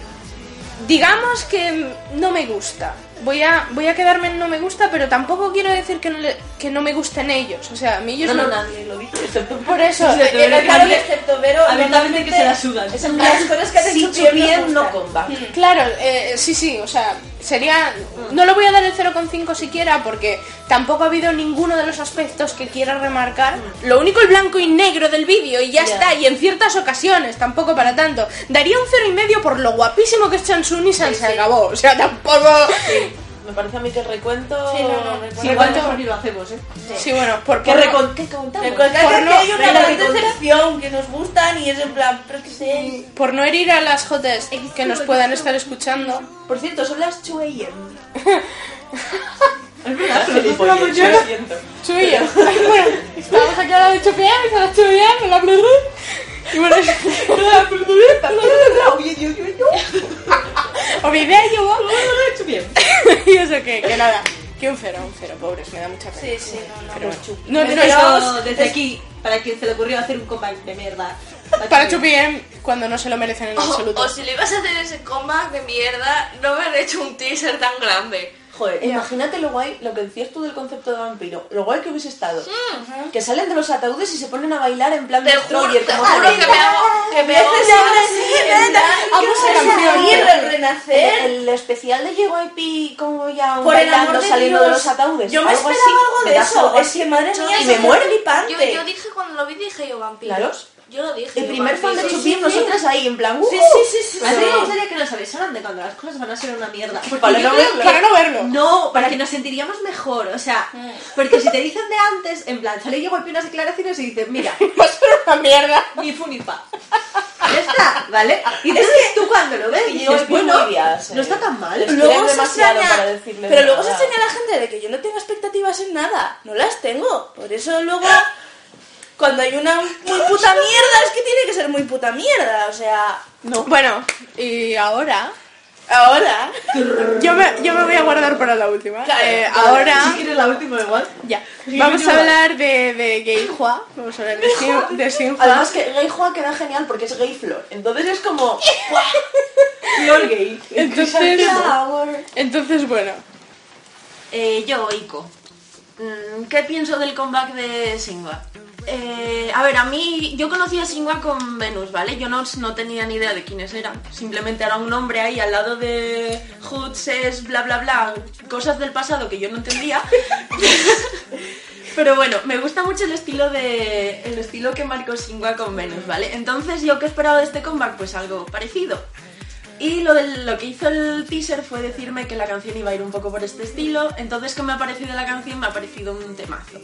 digamos que no me gusta. Voy a, voy a quedarme en no me gusta, pero tampoco quiero decir que no, le- que no me gusten ellos. O sea, a mí ellos No, no, no- nadie lo dice, excepto Por eso, Excepto eh, Vero, eh, claro excepto Vero, Abiertamente que se la sudan. Las cosas que has Si hecho bien no comba. Claro, eh, sí, sí, o sea, sería... No le voy a dar el 0,5 siquiera porque tampoco ha habido ninguno de los aspectos que quiera remarcar. Lo único el blanco y negro del vídeo y ya está, y en ciertas ocasiones, tampoco para tanto. Daría un 0,5 por lo guapísimo que es Chansun y San se acabó, o sea, tampoco... Me parece a mí que el recuento... Sí, no, no. recuento- Sí, igual recuento- mejor ni lo hacemos, ¿eh? Sí, bueno, por ¿Qué, recon- ¿Qué contamos? Por que no- hay una gran decepción que nos gustan y es en plan, pero que sé. por no herir a las jotes que nos puedan estar escuchando. Por cierto, son las 2 a.m. <laughs> Es verdad, siento. Chuya. <laughs> bueno, estamos aquí a la de se la me la. Y bueno, <laughs> Oye, yo, <laughs> yo, yo. o mi idea yo. Y eso que, que nada. Que un cero, un cero, pobres, me da mucha pena. Sí, sí, no, no. Pero bueno. No, no, Pero no, desde aquí, para quien se le ocurrió hacer un comeback de mierda. para Chupien cuando no se lo merecen en O, absoluto. o si le ibas a hacer ese comeback de mierda, no haber hecho un teaser tan grande. Joder, imagínate lo guay, lo que decías tú del concepto de vampiro, lo guay que hubiese estado. Que salen de los ataúdes y se ponen a bailar en plan Te juro, destroyer, te como juro que me hago, que me hago Vamos a canción. Y el El, renacer. el especial de JYP como ya Por el bailando de saliendo Dios. de los ataúdes. Yo me esperaba así, algo de eso. algo Es que madre mía, y me muero. Yo, yo dije cuando lo vi, dije yo vampiros. Yo lo dije. El primer fan de sí, Chupin, sí, nosotras ahí, en plan, ¡uh! Sí, sí, sí, sí. A mí me gustaría que nos avisaran de cuando las cosas van a ser una mierda. Para no verlo. Para no verlo. No, para que nos sentiríamos mejor, o sea, porque si te dicen de antes, en plan, sale yo golpeo unas declaraciones y dices, mira, <laughs> Va a ser una mierda. ni fu ni fa. <laughs> Ya está, ¿vale? Y entonces tú cuando lo ves, Y dices, bueno, no está tan mal. Luego se extraña, pero luego se extraña a la gente de que yo no tengo expectativas en nada. No las tengo. Por eso luego, <laughs> cuando hay una muy puta mierda, es que tiene que ser muy puta mierda. O sea, No. Bueno, y ahora. ahora. Yo me, yo me voy a guardar para la última. Claro, Eh, claro. ahora. Si quieres la última igual. Ya. Vamos a hablar de, de Gay Hua. Vamos a hablar de Xin, de Xin Hua. Además que Gay Juan queda genial porque es gay flor. Entonces es como... Flor gay. Entonces, <laughs> entonces bueno. Eh, yo, Ico. Mm, ¿Qué pienso del comeback de Singwa? Eh, a ver, a mí, yo conocí a Singwa con Venus, ¿vale? Yo no, no tenía ni idea de quiénes eran. Simplemente era un nombre ahí al lado de Hoods, es bla bla bla, cosas del pasado que yo no entendía. <laughs> Pero bueno, me gusta mucho el estilo de el estilo que marcó Singwa con Venus, ¿vale? Entonces, ¿yo qué esperaba de este comeback? Pues algo parecido. Y lo, del- lo que hizo el teaser fue decirme que la canción iba a ir un poco por este estilo. Entonces, ¿qué me ha parecido la canción? Me ha parecido un temazo.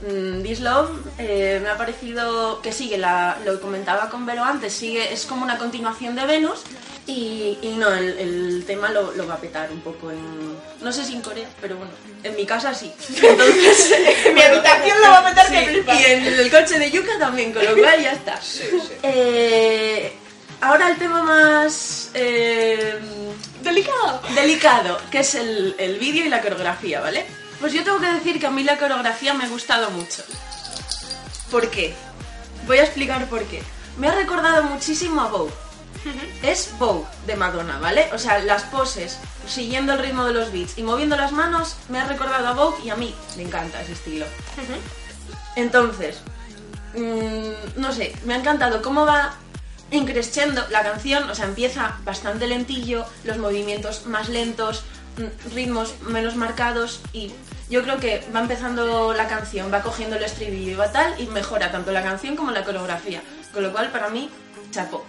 Mm, This Love eh, me ha parecido que sigue, la, lo comentaba con Vero antes, sigue, es como una continuación de Venus. Y, y no, el, el tema lo, lo va a petar un poco en. No sé si en Corea, pero bueno, en mi casa sí. <laughs> Entonces, En mi habitación lo va a que Sí, flipas. y en el coche de Yuka también, con lo cual ya está. Eh, ahora el tema más eh, Delicado. delicado, que es el, el vídeo y la coreografía, ¿vale? Pues yo tengo que decir que a mí la coreografía me ha gustado mucho. ¿Por qué? Voy a explicar por qué. Me ha recordado muchísimo a Vogue. Es Vogue de Madonna, ¿vale? O sea, las poses, siguiendo el ritmo de los beats y moviendo las manos, me ha recordado a Vogue y a mí me encanta ese estilo. Entonces, mm, no sé, me ha encantado cómo va increciendo la canción, o sea, empieza bastante lentillo, los movimientos más lentos, mm, ritmos menos marcados y yo creo que va empezando la canción, va cogiendo el estribillo y va tal y mejora tanto la canción como la coreografía, con lo cual para mí chapó.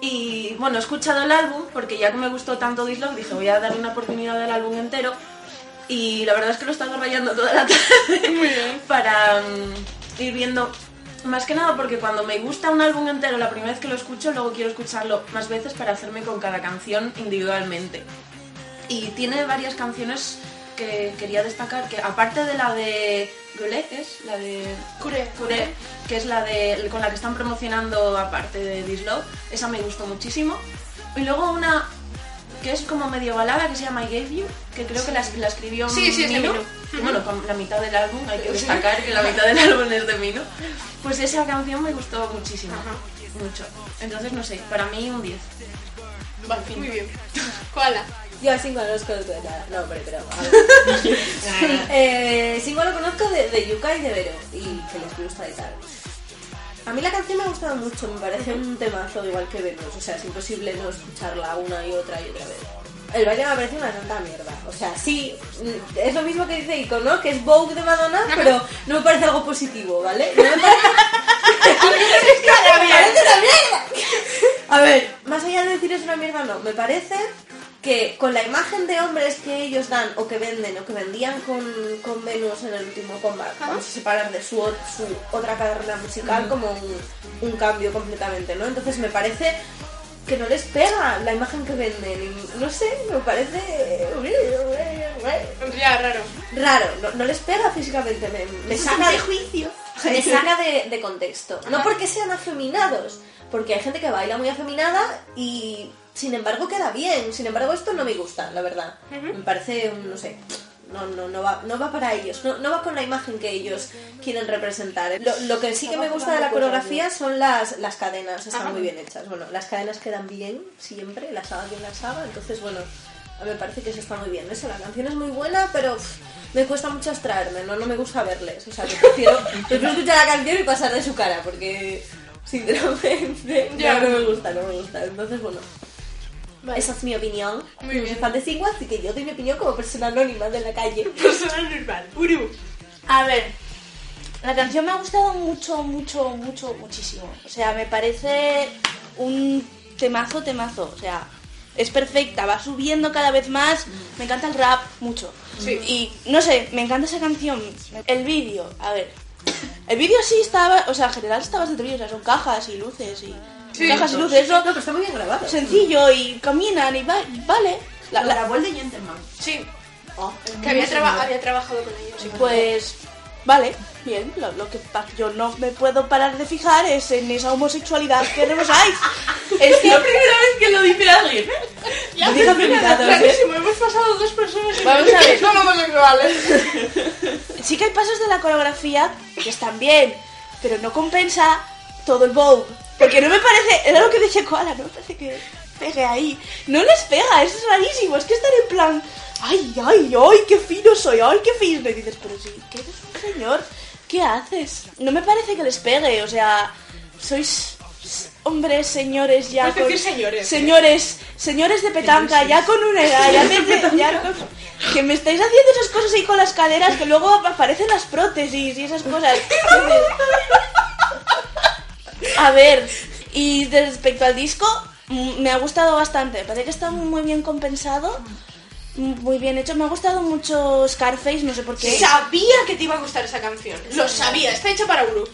Y bueno, he escuchado el álbum porque ya que me gustó tanto This Love, dije voy a darle una oportunidad al álbum entero. Y la verdad es que lo he estado rayando toda la tarde <laughs> <laughs> para mm, ir viendo. Más que nada porque cuando me gusta un álbum entero la primera vez que lo escucho luego quiero escucharlo más veces para hacerme con cada canción individualmente. Y tiene varias canciones que quería destacar que aparte de la de Goulet es la de Cure. Cure, que es la de con la que están promocionando aparte de This Love, esa me gustó muchísimo. Y luego una que es como medio balada que se llama I Gave You, que creo que la, la escribió Sí, sí, es de Mino. Bueno, con la mitad del álbum hay que destacar que la mitad del álbum es de Mino. Pues esa canción me gustó muchísimo. Mucho. Entonces, no sé, para mí un 10. Vale, muy bien. Koala. Yo a Singo no los conozco de nada. No, hombre, pero. <laughs> eh, Singo lo conozco de, de Yuka y de Vero. Y que les gusta y tal. A mí la canción me ha gustado mucho, me parece un temazo igual que Venus. O sea, es imposible no escucharla una y otra y otra vez. El baile me parece una santa mierda. O sea, sí, mm, es lo mismo que dice Ico, ¿no? Que es Vogue de Madonna, pero no me parece algo positivo, ¿vale? <laughs> No me parece... <laughs> Me parece una mierda. A ver, más allá de decir es una mierda, no. Me parece que con la imagen de hombres que ellos dan o que venden o que vendían con, con Venus en el último combate, vamos a separar de su, su otra carrera musical como un, un cambio completamente, ¿no? Entonces me parece que no les pega la imagen que venden. y no sé, me parece Ya, raro. raro, no, no les pega físicamente, me, me saca de juicio, me saca de, de contexto. No porque sean afeminados, porque hay gente que baila muy afeminada y sin embargo queda bien. Sin embargo, esto no me gusta, la verdad. Me parece, no sé, no, no, no, va, no va para ellos, no, no va con la imagen que ellos quieren representar. Lo, lo que sí que me gusta de la coreografía son las, las cadenas, están muy bien hechas. Bueno, las cadenas quedan bien siempre, las haga quien las haga, entonces bueno, a mí me parece que eso está muy bien. Eso, la canción es muy buena, pero pff, me cuesta mucho abstraerme, ¿no? no me gusta verles. O sea, que prefiero, <laughs> prefiero escuchar la canción y pasar de su cara, porque sinceramente <laughs> Ya. no me gusta, no me gusta. Entonces, bueno, esa es mi opinión. Muy Yo soy bien. fan de Singwa, así que yo doy mi opinión como persona anónima de la calle. <laughs> Personal normal. Uru. A ver, La canción me ha gustado mucho, mucho, mucho, muchísimo. O sea, me parece un temazo, temazo. O sea, es perfecta, va subiendo cada vez más. Me encanta el rap mucho. Y no sé, me encanta esa canción. El vídeo, a ver. El vídeo sí estaba, o sea, en general está bastante bien. O sea, son cajas y luces y. cajas y luces, eso. No, pero está muy bien grabado. Sencillo y caminan y va, vale. La- La, el de Gentleman. Sí, Oh, que había, traba- había trabajado con ellos. sí. Pues vale, bien. Lo, lo que yo no me puedo parar de fijar es en esa homosexualidad que rebosáis. <laughs> Es que La primera vez que lo dice alguien. <laughs> Ya, Digo que mira, mi gato, ¿eh? clarísimo, hemos pasado dos personas y Vamos a ver. que son homosexuales. sí que hay pasos de la coreografía que están bien, pero no compensa todo el bow. Porque no me parece, era lo que decía Koala, no me parece que pegue ahí. No les pega, eso es rarísimo. Es que están en plan, ay, ay, ay, qué fino soy, ay, qué fino. Y dices, pero sí, que eres un señor, ¿qué haces? No me parece que les pegue, o sea, sois hombres, señores, ya Puedes decir señores, ¿eh? Señores, señores de petanca, ya con una edad, ya, me- ya con- que me estáis haciendo esas cosas ahí con las caderas que luego aparecen las prótesis y esas cosas. <laughs> A ver, y respecto al disco, mm, me ha gustado bastante. Parece que está muy bien compensado, muy bien hecho. Me ha gustado mucho Scarface, no sé por qué. Sabía que te iba a gustar esa canción. Lo sabía, está hecha para Uru.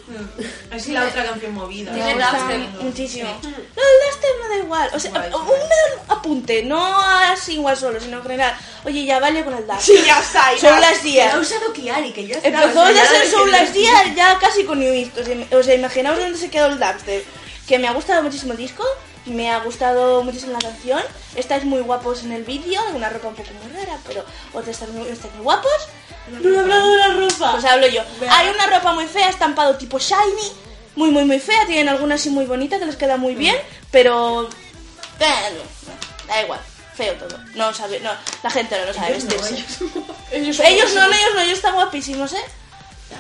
Es la otra canción movida. Me gusta muchísimo. No, el dubstep me da igual. O sea, Guay, un apunte, no así igual solo, sino en general. Oye, ya vale con el dubstep. Sí, ya está. ya. Son las Que días. ha usado Kiari, que ya está. Empezó a ya ser que- Last Year, ya casi con New East. O sea, imaginaos dónde se quedó el dubstep. Que me ha gustado muchísimo el disco, me ha gustado muchísimo la canción. Estáis muy guapos en el vídeo, una ropa un poco muy rara, pero otros están muy, estáis muy guapos. No he hablado de la ropa. Pues hablo yo. Hay una ropa muy fea, estampado tipo shiny, muy, muy, muy fea. Tienen alguna así muy bonita que les queda muy bien, pero. eh, Da igual, feo todo. No sabe, no, la gente no lo sabe vestirse. Ellos, Ellos no, no, ellos no, ellos están guapísimos, ¿eh?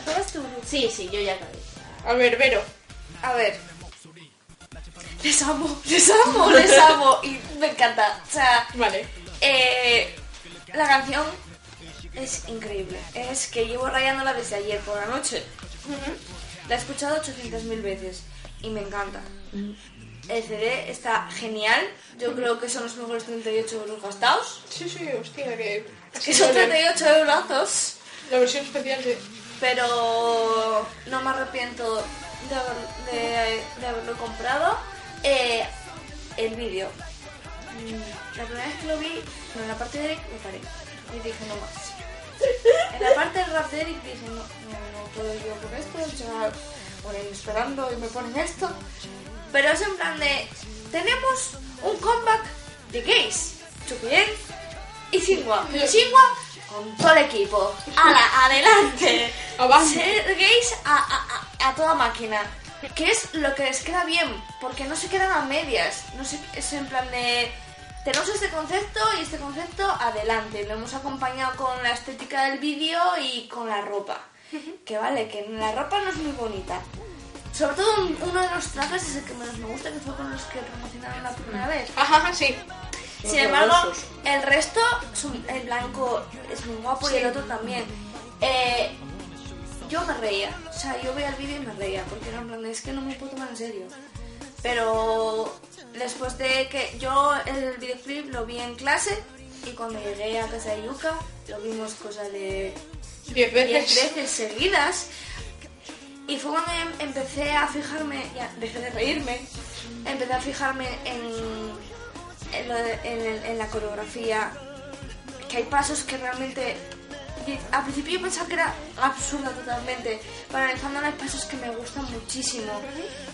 ¿Acabas tú? Sí, sí, yo ya acabé. A ver, Vero. A ver. Les amo, les amo, les amo. Y me encanta. O sea, Vale. eh, la canción es increíble. Es que llevo rayándola desde ayer por la noche. La he escuchado 800.000 veces y me encanta. El CD está genial. Yo creo que son los mejores 38 euros gastados. Sí, sí, hostia, que... Que son 38 euros. La versión especial de... pero no me arrepiento de, haber- de- de haberlo comprado. Eh, el vídeo. Mm, La primera vez que lo vi, no, en la parte de Eric me paré y dije no más. En la parte del rap de Eric dije no, no, no puedo yo con esto, ya voy esperando y me ponen esto. Pero es en plan de, tenemos un comeback de gays, Chupien y Chingua. Chingua con todo el equipo. ¡Hala, adelante! Ser gays a, a- a- a toda máquina. Que es lo que les queda bien, porque no se quedan a medias. No se, es en plan de. Tenemos este concepto y este concepto adelante. Lo hemos acompañado con la estética del vídeo y con la ropa. Que vale, que la ropa no es muy bonita. Sobre todo un- uno de los trajes es el que menos me gusta, que fue con los que promocionaron la primera vez. Ajá, sí. Sin embargo, el resto, el blanco es muy guapo y el otro también. Eh, yo me reía, o sea, yo veía el vídeo y me reía, porque era en plan, es que no me puedo tomar en serio. Pero después de que yo el videoclip lo vi en clase y cuando llegué a casa de Yuka lo vimos cosa de Diez 10 veces. veces seguidas. Y fue cuando em- empecé a fijarme, ya dejé de reírme, empecé a fijarme en, en, lo de- en el- en la coreografía, que hay pasos que realmente... y Al principio yo pensaba que era absurda totalmente, pero analizándola hay pasos que me gustan muchísimo.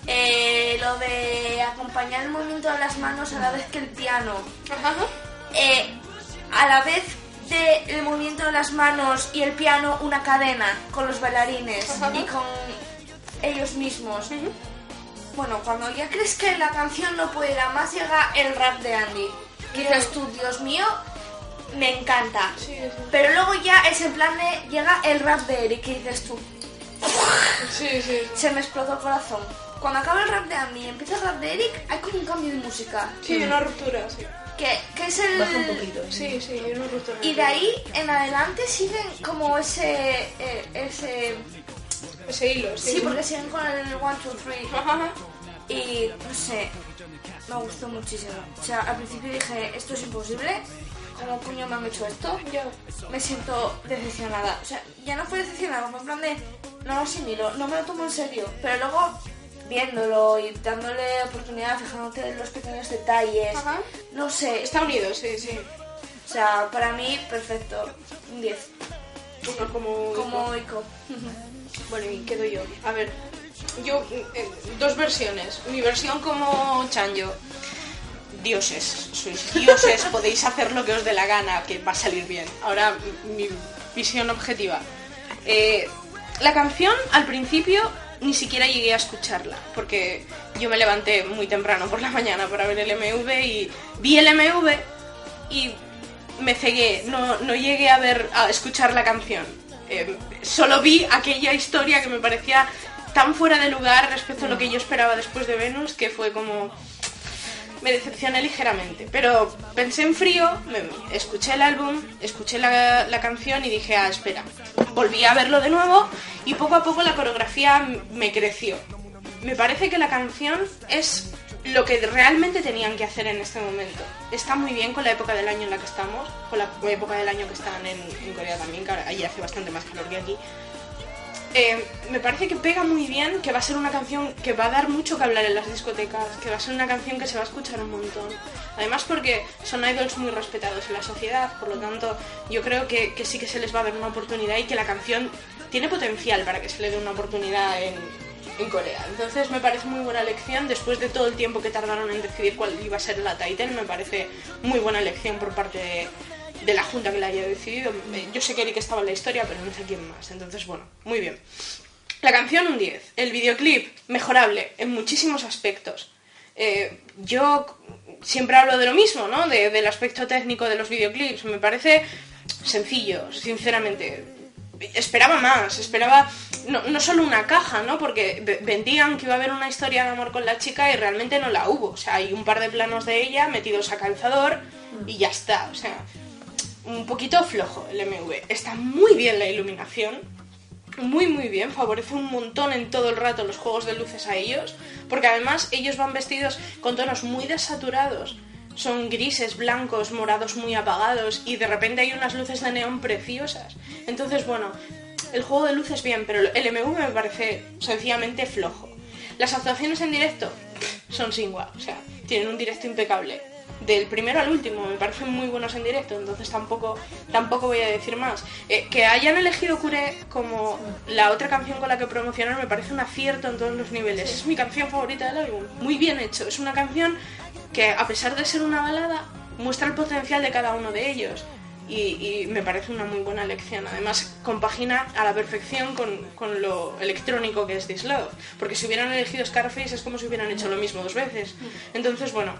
Eh, lo de acompañar el movimiento de las manos a la vez que el piano eh, a la vez del movimiento de las manos y el piano una cadena con los bailarines y con ellos mismos. Bueno, cuando ya crees que la canción no puede ir a más, llega el rap de Andy. Que dices tú, Dios mío, me encanta. Sí, sí. Pero luego ya es en plan de, llega el rap de Eric y dices tú, Sí, sí. se me explotó el corazón. Cuando acaba el rap de Andy y empieza el rap de Eric, hay como un cambio de música. Sí, una ruptura, sí. Que, que es el... Baja un poquito. Sí, sí, una ruptura. Y de ahí en adelante siguen como ese. eh, ese. ese hilo. Sí, porque siguen con el 1, 2, 3. Ajá. Y no sé, me gustó muchísimo. O sea, al principio dije, esto es imposible. ¿Cómo coño me han hecho esto? Ya. Me siento decepcionada. O sea, ya no fue decepcionada, como en plan de, no lo asimilo, no me lo tomo en serio. Pero luego, viéndolo y dándole oportunidad, fijándote en los pequeños detalles, Ajá. no sé. Está unido, sí, sí. O sea, para mí, perfecto. Un 10. Uno como... Como Ico. <laughs> Bueno, y quedo yo. A ver, yo, eh, dos versiones. Mi versión como Chanjo. Dioses, sois dioses, podéis hacer lo que os dé la gana, que va a salir bien. Ahora, mi visión objetiva. Eh, la canción, al principio, ni siquiera llegué a escucharla, porque yo me levanté muy temprano por la mañana para ver el MV y vi el MV y me cegué, no, no llegué a ver, a escuchar la canción. Eh, solo vi aquella historia que me parecía tan fuera de lugar respecto a lo que yo esperaba después de Venus, que fue como... Me decepcioné ligeramente, pero pensé en frío, escuché el álbum, escuché la, la canción y dije, ah, espera. Volví a verlo de nuevo y poco a poco la coreografía me creció. Me parece que la canción es lo que realmente tenían que hacer en este momento. Está muy bien con la época del año en la que estamos, con la época del año que están en, Corea también, que ahora hace bastante más calor que aquí. Eh, me parece que pega muy bien, que va a ser una canción que va a dar mucho que hablar en las discotecas, que va a ser una canción que se va a escuchar un montón. Además porque son idols muy respetados en la sociedad, por lo tanto yo creo que, que sí que se les va a dar una oportunidad y que la canción tiene potencial para que se le dé una oportunidad en, en Corea. Entonces me parece muy buena elección, después de todo el tiempo que tardaron en decidir cuál iba a ser la title, me parece muy buena elección por parte de, de la junta que la haya decidido. Yo sé que Eric estaba en la historia, pero no sé quién más. Entonces, bueno, muy bien. La canción un 10. El videoclip mejorable en muchísimos aspectos. Eh, yo siempre hablo de lo mismo, ¿no? De- del aspecto técnico de los videoclips. Me parece sencillo, sinceramente. Esperaba más, esperaba no, no solo una caja, ¿no? Porque ve- vendían que iba a haber una historia de amor con la chica y realmente no la hubo. O sea, hay un par de planos de ella metidos a calzador y ya está. O sea, un poquito flojo el MV. Está muy bien la iluminación, muy muy bien, favorece un montón en todo el rato los juegos de luces a ellos, porque además ellos van vestidos con tonos muy desaturados. Son grises, blancos, morados muy apagados y de repente hay unas luces de neón preciosas. Entonces, bueno, el juego de luces bien, pero el MV me parece sencillamente flojo. Las actuaciones en directo son Singwa, o sea, tienen un directo impecable. Del primero al último me parecen muy buenos en directo, entonces tampoco, tampoco voy a decir más. Eh, que hayan elegido Cure como la otra canción con la que promocionar me parece un acierto en todos los niveles. Es mi canción favorita del álbum, muy bien hecho. Es una canción que a pesar de ser una balada, muestra el potencial de cada uno de ellos. Y, y me parece una muy buena elección. Además, compagina a la perfección con, con lo electrónico que es This Love. Porque si hubieran elegido Scarface es como si hubieran hecho lo mismo dos veces. Entonces, bueno,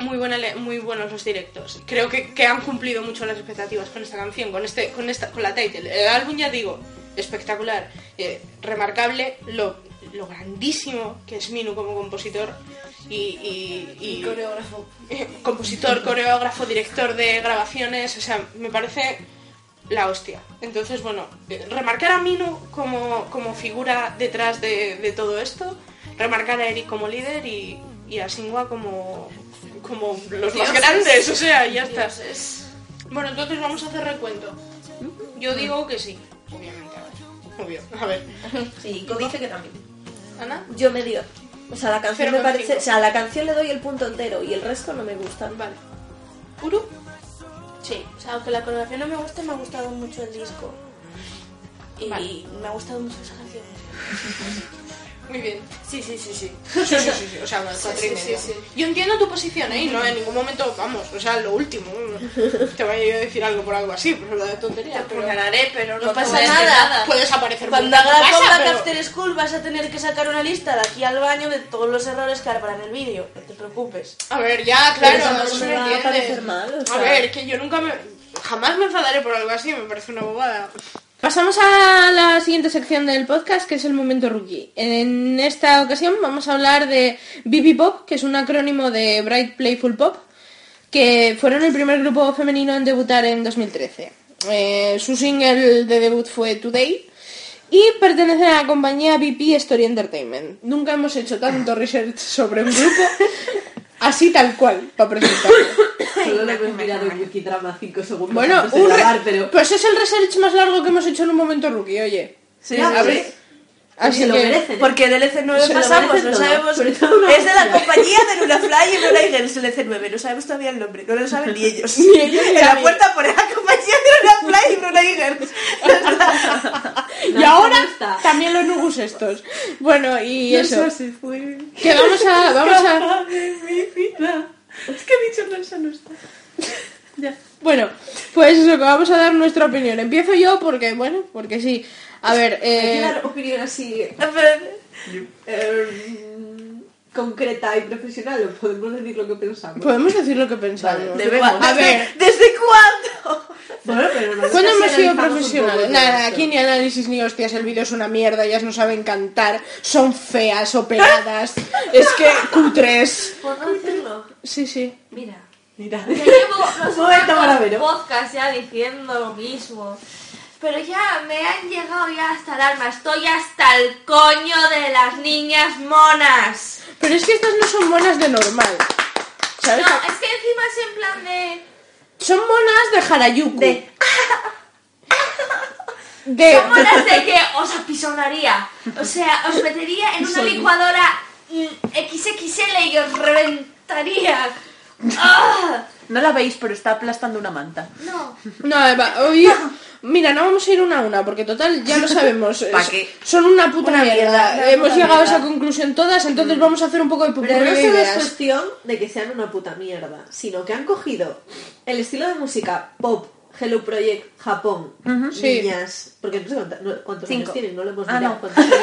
muy, buena, muy buenos los directos. Creo que, que han cumplido mucho las expectativas con esta canción, con, este, con, esta, con la title. El álbum, ya digo, espectacular, eh, remarcable, lo, lo grandísimo que es Minu como compositor y, y- y- Coreógrafo. eh, <laughs> compositor, coreógrafo, director de grabaciones, o sea, me parece la hostia. Entonces, bueno, eh, remarcar a Minu como, como figura detrás de, de todo esto, remarcar a Eric como líder y, y a Singwa como, como los más grandes, o sea, ya está. Bueno, entonces vamos a hacer recuento. Yo digo que sí, obviamente, a ver. Obvio, a ver. <laughs> Sí, dice que también. ¿Ana? Yo me dio. O sea, la canción me parece. O sea, a la canción le doy el punto entero y el resto no me gusta. Vale. ¿Uru? Sí, o sea, aunque la coreografía no me guste, me ha gustado mucho el disco. Y Vale. me ha gustado mucho esa canción. <laughs> Muy bien. Sí, sí, sí, sí. <laughs> Sí, sí, sí, sí, o sea, cuatro y sí, medio. sí, sí. Yo entiendo tu posición, ¿eh? Y no en ningún momento, vamos, o sea, lo último. <laughs> Te vaya yo a decir algo por algo así, pero lo de tontería. Pero Cagaré, pero no, No pasa decir nada. puedes aparecer Cuando por tu haga la comeback pero- After School vas a tener que sacar una lista de aquí al baño de todos los errores que hará en el vídeo. No te preocupes. A ver, ya, claro, Pero no eso me va a parecer mal, o A sea. ver, que yo nunca me... Jamás me enfadaré por algo así, me parece una bobada. Pasamos a la siguiente sección del podcast, que es el momento rookie. En esta ocasión vamos a hablar de BB Pop, que es un acrónimo de Bright Playful Pop, que fueron el primer grupo femenino en debutar en 2013. Eh, su single de debut fue Today y pertenecen a la compañía BP Story Entertainment. Nunca hemos hecho tanto research sobre un grupo así tal cual para presentarlo. <coughs> Solo lo hemos mirado en Wikidrama 5 segundos Bueno, antes de un re- grabar, pero... pues es el research más largo que hemos hecho en un momento rookie, oye. Sí, Ya, sí. ver, Así se lo que merecen. Porque del EC9 Se lo pasamos, merecen no todo, sabemos. sobre todo una Es de la compañía de Luna Fly y Luna Girls, el EC9. No sabemos todavía el nombre, no lo saben ni ellos. <laughs> Ni ellos ni En la nadie. puerta pone la compañía de Luna Fly y Luna Girls. <laughs> y ahora no está. también los nugus estos. Bueno, y eso. se fue. Que vamos a, vamos a, <laughs> Capaz de mi vida. Es que he dicho Nelsa no está. ya. bueno, pues eso, que vamos a dar nuestra opinión. Empiezo yo porque, bueno, porque sí. A ver, Hay que eh, dar opinión así eh, concreta y profesional, o podemos decir lo que pensamos. podemos decir lo que pensamos. debemos. A ver, ¿Desde cuándo? Bueno, pero no ¿Cuándo hemos sido profesionales? Nada, aquí ni análisis ni hostias, el vídeo es una mierda, ellas no saben cantar, son feas, operadas, <laughs> es que cutres. ¿Puedo decirlo? Sí, sí. Mira. Mira. Que llevo <laughs> maravero. podcasts ya diciendo lo mismo. Pero ya me han llegado ya hasta el alma. Estoy hasta el coño de las niñas monas. Pero es que estas no son monas de normal. ¿Sabes? No, es que encima es en plan de... Son monas de Harajuku. De- De- Son monas de que os apisonaría. O sea, os metería en una licuadora XXL y os reventaría. <laughs> ¡Ah! No la veis, pero está aplastando una manta. No. No, Eva, oye, mira, no vamos a ir una a una, porque total, ya lo sabemos. <laughs> ¿Pa' es- qué? Son una puta Una mierda. Hemos llegado a esa conclusión todas, entonces vamos a hacer un poco de Pero no solo es cuestión de que sean una puta mierda, sino que han cogido el estilo de música pop, Hello Project, Japón, Sí. niñas, porque no sé cuántos Cinco. años tienen, no lo hemos Ah, mirado. no. cuántos años. <laughs>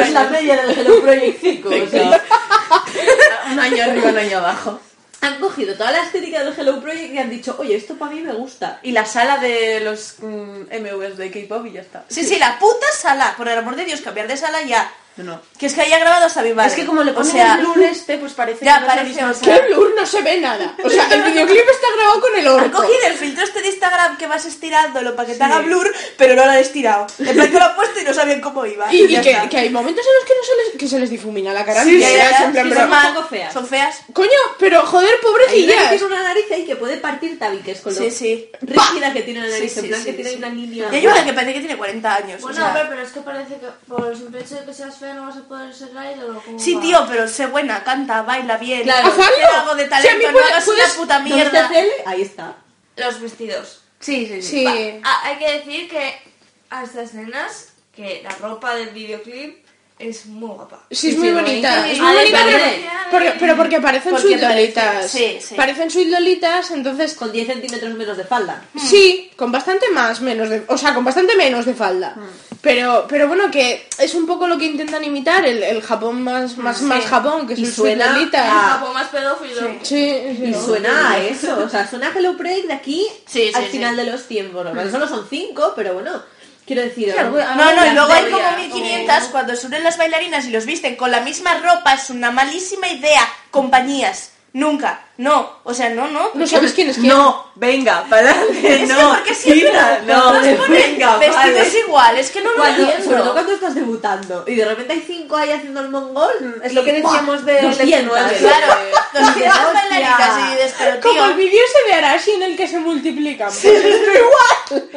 Es la media del Hello Project 5, o sea, <laughs> Un año arriba, un año abajo. Han cogido toda la estética del Hello Project y han dicho, oye, esto para mí me gusta. Y la sala de los mm, MVs de K-pop y ya está. Sí, sí, la puta sala. Por el amor de Dios, cambiar de sala ya. No, no. Que es que haya grabado hasta mi madre. Es que como le o ponen sea, el blur este, pues parece ya que es parece, misma o sea, ¿Qué blur? No se ve nada. O sea, el videoclip está grabado con el orto. cogido el filtro este de Instagram que vas estirándolo para que te haga blur, pero no lo han estirado. En plan que lo han puesto y no sabían cómo iba. Y, y que, hay momentos en los que no se les, que se les difumina la cara. Sí, entera, ya, es son mal, un poco feas. Son feas. Coño, pero joder, Hay una que pobrecillas. tiene una nariz ahí que puede partir tabiques con lo Sí, sí. rígida que tiene la nariz, Sí, en plan sí, que tiene sí. una línea. Y hay una que parece que tiene 40 años. Bueno, o sea. hombre, pero es que parece que por el simple hecho de que seas fea no vas a poder ser idol Sí, va? tío, pero sé buena, canta, baila bien. Claro. Haz algo de talento, no puede- hagas puedes- una puta ¿Dónde mierda. está Cele? Ahí está. Los vestidos. Sí, sí, sí. Sí. Hay que decir que a estas nenas, que la ropa del videoclip es muy guapa. Sí, es Sí, muy sí, bonita. Es muy bonita, pero, pero porque parecen Porque idolitas. sí, sí. Parecen sus idolitas, entonces Con 10 centímetros menos de falda. Sí, con bastante más, menos de, o sea, con bastante menos de falda. Pero, pero bueno, que es un poco lo que intentan imitar, el, el Japón más, más, más Japón, que Y sus suena idolitas. El. Japón más pedófilo. Sí, sí. Y suena a eso, o sea, suena a Hello Project de aquí Sí, sí, al sí. final de los tiempos. Solo son 5, pero bueno, quiero decir... Claro, ¿no? No, no, y luego hay como Gloria, 1500 cuando se unen las bailarinas y los visten con la misma ropa, es una malísima idea. Compañías, nunca, no, o sea, no, no. No sabes quién es quién. No, venga, para adelante, Es que no. porque siempre quita, no, nos ponen venga, vestidos vale. igual, es que no lo Cuando- entiendo. sobre todo cuando estás debutando y de repente hay 5 ahí haciendo el mongol. Es lo que decíamos de 200, <laughs> de Claro, nos quieren las Hostia. bailaritas y dices, pero Como el vídeo ese de Arashi en el que se multiplican. esto igual.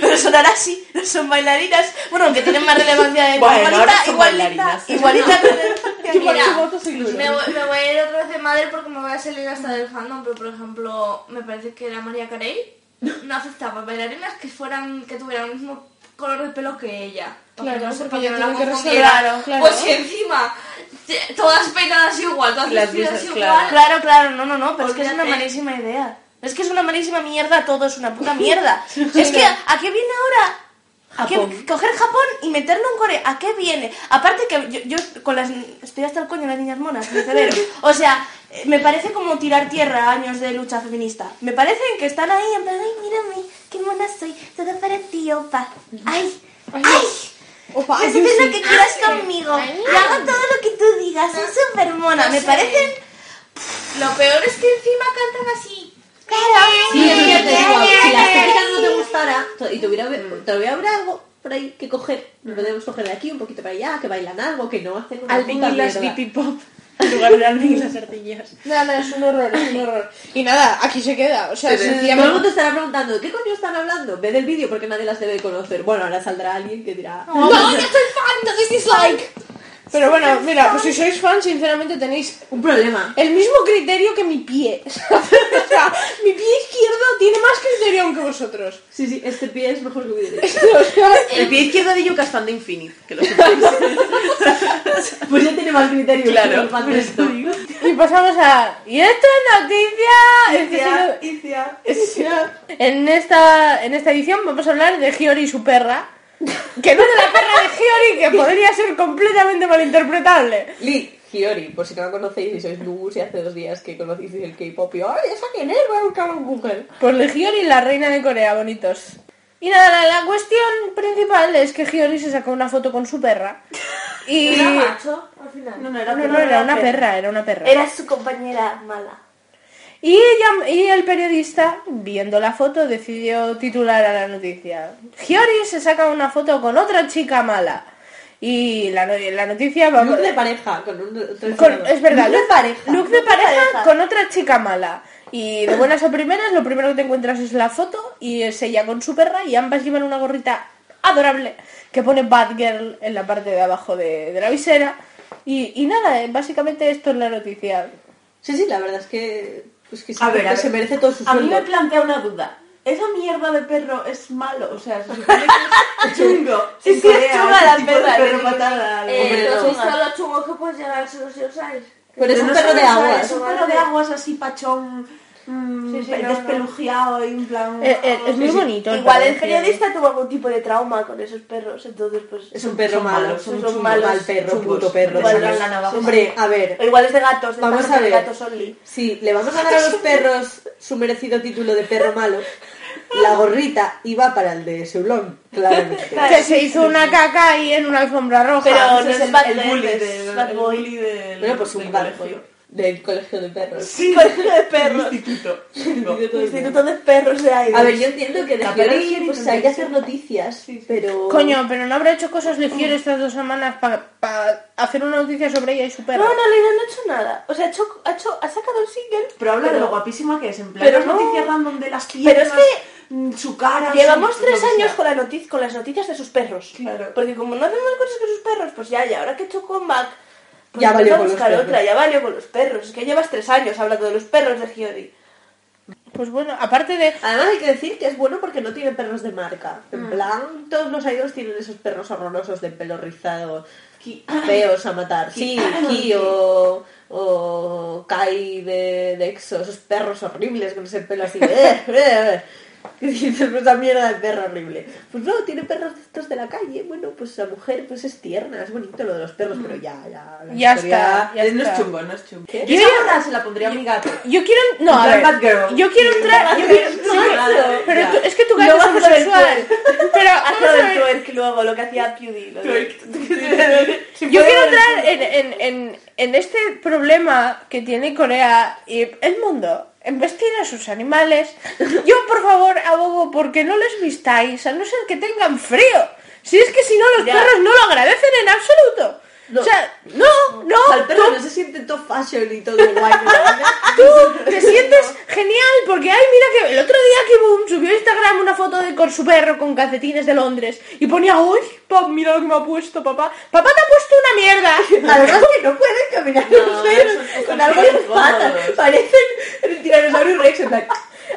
pero sonará así, no son bailarinas. Bueno, aunque tienen más relevancia de Bueno, igualita, son igualita, igualita <laughs> relevancia. Igual Mira, me voy a ir otra vez de madre porque me voy a salir hasta del fandom, pero por ejemplo, me parece que la María Carey no aceptaba bailarinas que fueran, que tuvieran el mismo color de pelo que ella. Claro, no porque ella no la claro. Pues si encima, todas peinadas igual, todas Las vestidas igual. claro. Claro, claro, no, no, no, pero es que es una Olvídate. malísima idea. Es que es una malísima mierda, todo es una puta mierda. <laughs> es que, ¿a qué viene ahora? ¿A qué- Japón. coger Japón y meterlo en Corea, ¿a qué viene? Aparte que yo, yo con las estoy hasta el coño de las niñas monas, me cerebro. O sea, me parece como tirar tierra a años de lucha feminista. Me parecen que están ahí en plan, ay, mírame, qué mona soy, todo para ti, opa. Ay, ay. Opa, Pues yo haces sí. lo que quieras conmigo. Y hago todo lo que tú digas. Soy súper mona. Me sé. parecen Lo peor es que encima cantan así. Sí, te digo, si la estética no te gustara, y tuviera, todavía habrá algo por ahí que coger. Podemos coger de aquí un poquito para allá, que bailan algo, que no hacen una Alvin puta y. Dippy Pop. En lugar de Alvin y las ardillas. No, no, es un horror, es un horror. Y nada, aquí se queda. O sea, Todo el mundo estará preguntando, ¿qué coño están hablando? Ve del vídeo porque nadie las debe conocer. Bueno, ahora saldrá alguien que dirá... No, yo soy fan de This Is Like. Pero bueno, mira, pues si sois fan, sinceramente tenéis Un problema. el mismo criterio que mi pie. <laughs> o sea, mi pie izquierdo tiene más criterio aún que vosotros. Sí, sí, este pie es mejor que mi derecho. <laughs> El pie izquierdo de Yuka es fan de Infinite, que lo sepáis. <laughs> Pues ya tiene más criterio. Claro, que el fan de esto. y pasamos a... Y esto es noticia... Icia, Icia. En esta, en esta edición vamos a hablar de Giori y su perra. Que no de la perra de Giori, que podría ser completamente malinterpretable. Lee Hiyori, por si no la conocéis y sois nuevos y hace dos días que conocisteis el K-pop y ¡ay, esa quién es! Voy a buscarlo en Google. Pues de Giori, la reina de Corea, bonitos. Y nada, la, la cuestión principal es que Giori se sacó una foto con su perra. Y... ¿Era macho al final? No, no era, No, no, era una perra, era una perra. Era su compañera mala. Y, ella, y el periodista, viendo la foto, decidió titular a la noticia. Giori se saca una foto con otra chica mala. Y la, la noticia va Look de pareja, con un otro con- es verdad, Look de look- pareja. look de pareja pareja. con otra chica mala. Y de buenas a primeras, lo primero que te encuentras es la foto y es ella con su perra y ambas llevan una gorrita adorable que pone Bad Girl en la parte de abajo de, de la visera. Y, y nada, eh, básicamente esto es la noticia. Sí, sí, la verdad es que... Pues que sí, A ver, a ver. se merece todo su A mí me plantea una duda. ¿Esa mierda de perro es malo? O sea, se supone que es <laughs> chungo. Sí, sí, es chunga la perra, perro patada, Eh, Hombre, ¿Tú no. has visto lo chungo que puedes llegar a ser los? Pero es un perro de los aguas. Es un perro de aguas así pachón, mm, Sí, sí, no, no. despelujeado y en plan... Eh, eh, es muy bonito. Igual el periodista tuvo algún tipo de trauma con esos perros, entonces pues... Es un perro Son malo, malos, son, son un malos, mal perro, chungos. puto perro. Igual ¿sabes? la navaja. Hombre, a ver, O igual es de gatos, de Vamos a de ver. gatos only. si le vamos a dar a los <laughs> perros su merecido título de perro malo, la gorrita iba para el de Seulón, claramente. Que se hizo una caca ahí en una alfombra roja. Pero no es el, Bad el bully, Bad el Boy. bully del, Bueno, pues un barco del colegio de perros. Sí, Colegio de perros. instituto. Instituto de perros de aire. A ver, yo entiendo que de quiere pues hay que hacer noticias, pero... Coño, pero no habrá hecho cosas de Giori estas dos semanas para hacer una noticia sobre ella y su perro. No, en realidad no ha hecho nada. O sea, ha, hecho, ha, hecho, ha sacado el single. Pero habla de lo guapísima que es, en plan, pero las no. noticias random de las Pero es piernas, mm, su cara... Llevamos su- tres que años con, la noticia, con las noticias de sus perros. Claro. Porque como no hacen más cosas que sus perros, pues ya, y ahora que he hecho comeback, pues Ya valió con los buscar perros. otra, ya valió con los perros. Es que llevas tres años hablando de los perros de Giodi. Pues bueno, aparte de... Además hay que decir que es bueno porque no tiene perros de marca. En plan, todos los idols tienen esos perros horrorosos de pelo rizado, feos a matar. Sí, Ki o, o Kai de, de EXO, esos perros horribles con ese pelo así. <laughs> eh, eh, eh. <laughs> Que dices, pues mierda de perro horrible. Pues no, tiene perros de estos de la calle. Bueno, pues la mujer pues es tierna, es bonito lo de los perros, pero ya, ya. la Ya está, ya no es está. chungo, no es chungo. ¿Qué? Yo esa gorra se la pondría a mi gato. Yo quiero... No, a ver, Bad Girl. yo quiero entrar... Yo quiero... No, pero ya. tú- es que tu gato Luego es hace lo del homosexual. <laughs> Pero vamos Hazlo a del ver, twerk luego, lo que hacía PewDie. lo de- <laughs> Yo quiero entrar en, en, en, en este problema que tiene Corea y el mundo. En vestir a sus animales. Yo, por favor, abogo porque no les vistáis, a no ser que tengan frío. Si es que si no, los Ya. perros no lo agradecen en absoluto. No. O sea, no, no. O sea, el perro no se siente todo fashion y todo guay. ¿no? <laughs> Tú te sientes genial porque, ay, mira que el otro día que Boom subió a Instagram una foto de con su perro con calcetines de Londres y ponía, uy, pap, mira lo que me ha puesto papá. Papá te ha puesto una mierda. <laughs> Además que no pueden caminar No, los perros con algo en las patas. Parecen el tiranosaurio rex en plan...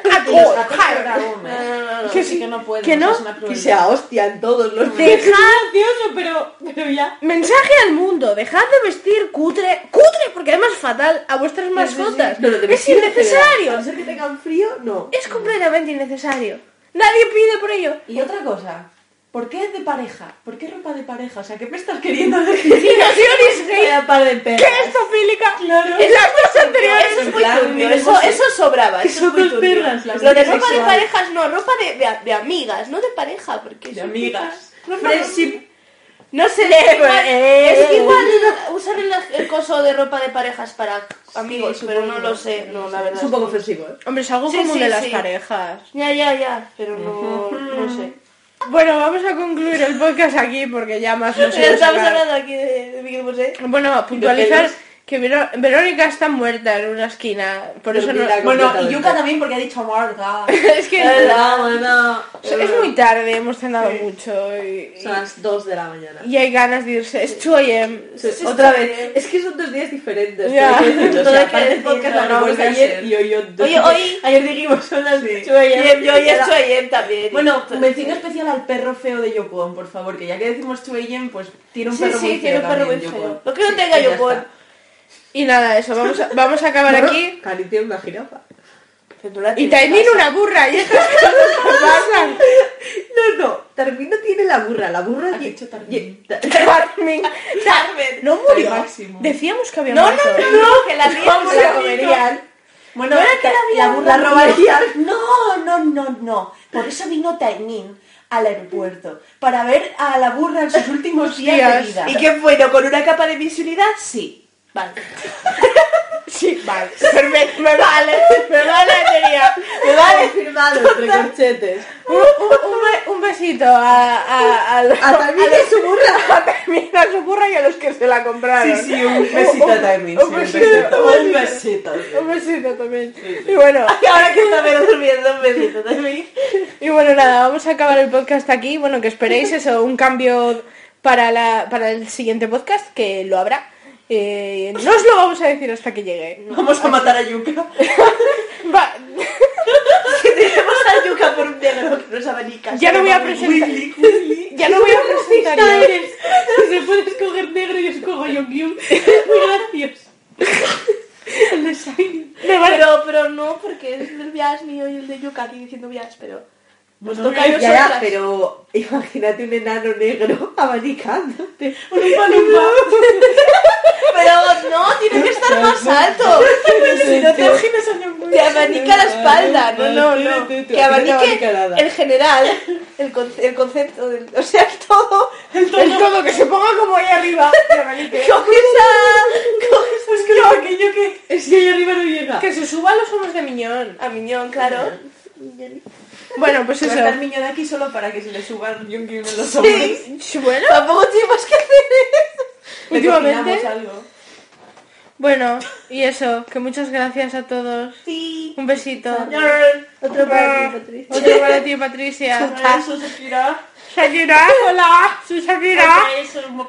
<laughs> No, Que sí que no pueden. que no, Que se hostian todos los gracioso, pero, pero ya. mensaje al mundo, dejad de vestir cutre, cutre, porque además fatal, a vuestras mascotas. No, lo de es vestir, innecesario. A no ser que tengan frío, no. Es completamente innecesario. Nadie pide por ello. Y otra cosa, ¿por qué de pareja? ¿Por qué ropa de pareja? O sea, ¿qué me estás queriendo decir? Vaya par de perros. ¿Qué es zofílica? Claro. En las dos anteriores. Eso es muy turbio, eso, eso sobraba. Eso es son dos turbio. perras, las Lo de ropa de parejas, no, ropa de, de, de amigas, no de pareja, porque De amigas. No, sé, es igual, es igual usar el, el coso de ropa de parejas para amigos, pero no lo sé, no, la verdad. Es un poco ofensivo, ¿eh? Hombre, es algo Sí, común sí, de las sí. parejas. Ya, ya, ya, pero no, no sé. Bueno, vamos a concluir el podcast aquí porque ya más no puede estamos hablando aquí de, de Miguel Bosé. Bueno, puntualizar que Vero- Verónica está muerta en una esquina. Por eso no. Bueno, y. Yuka también porque ha dicho Marga. <laughs> es que Hola, bueno. es muy tarde, hemos cenado mucho y, Son las 2 de la mañana. y hay ganas de irse. Es 2 a.m. Otra vez. Es que son dos días diferentes. Ya. todo. <laughs> O sea, que el podcast no vuelve a ayer y hoy. Oye, hoy- Ayer dijimos son las Sí. 2 a.m. Yo ya estoy ahí también. Bueno, mención especial al perro feo de Yokon, por favor, que ya que decimos 2AM, pues tiene un sí, perro muy sí, tiene feo un perro muy feo. Lo que no tenga Ya yo está. por. Y nada, eso, vamos a, vamos a acabar aquí. Cari tiene una jirafa. Y también una burra y estas cosas que pasan. No, no. Tarmino tiene la burra. La burra... Ye- dicho Tarmin. ye- ta- Carmen. Carmen. No murió. Decíamos que había No, no, muerto. no, no, que la tía ¿Cómo la comerían? Bueno, No era que la la había- burra la robaría. No, no, no, no. Por eso vino Taimin al aeropuerto. Para ver a la burra en sus últimos días de vida. ¿Y qué bueno? ¿Con una capa de visibilidad? Sí. Vale. <laughs> Sí, vale. Perfecto, me vale. Me vale, tenía. Me vale firmado entre <laughs> corchetes. Un, un- un be- un besito a, a, a, los- A y su burra. <laughs> a a su burra y a los que se la compraron. Sí, sí, un besito a Taimin. Un sí, besito, Un besito. Un besito también. Y bueno, Ahora que está menos durmiendo, un besito también. y bueno, nada, vamos a acabar el podcast aquí. Bueno, que esperéis eso, un cambio para, la, para el siguiente podcast, que lo habrá. Eh, no os lo vamos a decir hasta que llegue. Vamos a matar a Yuka. <laughs> Va- <laughs> Tenemos a Yuka por un negro que nos abanica. ya no voy a <laughs> presentar. Ya no voy a presentar. Si se puede escoger negro, yo escojo Yongyun. Muy gracioso. El de. Pero, pero no, porque es el Bias mío y el de Yuka aquí diciendo Bias, pero... Nos toca a Ya, pero imagínate un enano negro <laughs> abanicándote. <laughs> Pero no, tiene que estar más alto. Si <laughs> no te imaginas a Te abanica la espalda. No, no, no. Que abanique en general el, con- el concepto del. O sea, todo. El todo, que se ponga como ahí arriba. y abanique. Coges a. Coges Pues que lo que... Es que ahí arriba no llega. Que se suba a los homos de miñón. a Miñón, claro. Bueno, pues eso. estar Miñón aquí solo para que se le suban Yongyun en los hombros. Sí, Bueno, Tampoco tienes más que hacer eso. Le últimamente. algo. Bueno, y eso, que muchas gracias a todos. Sí. Un besito. Otro para ti, Patricia. Otro para ti, Patricia. <laughs> Eso, Shakira. Hola, Shakira. Eso es un. <laughs>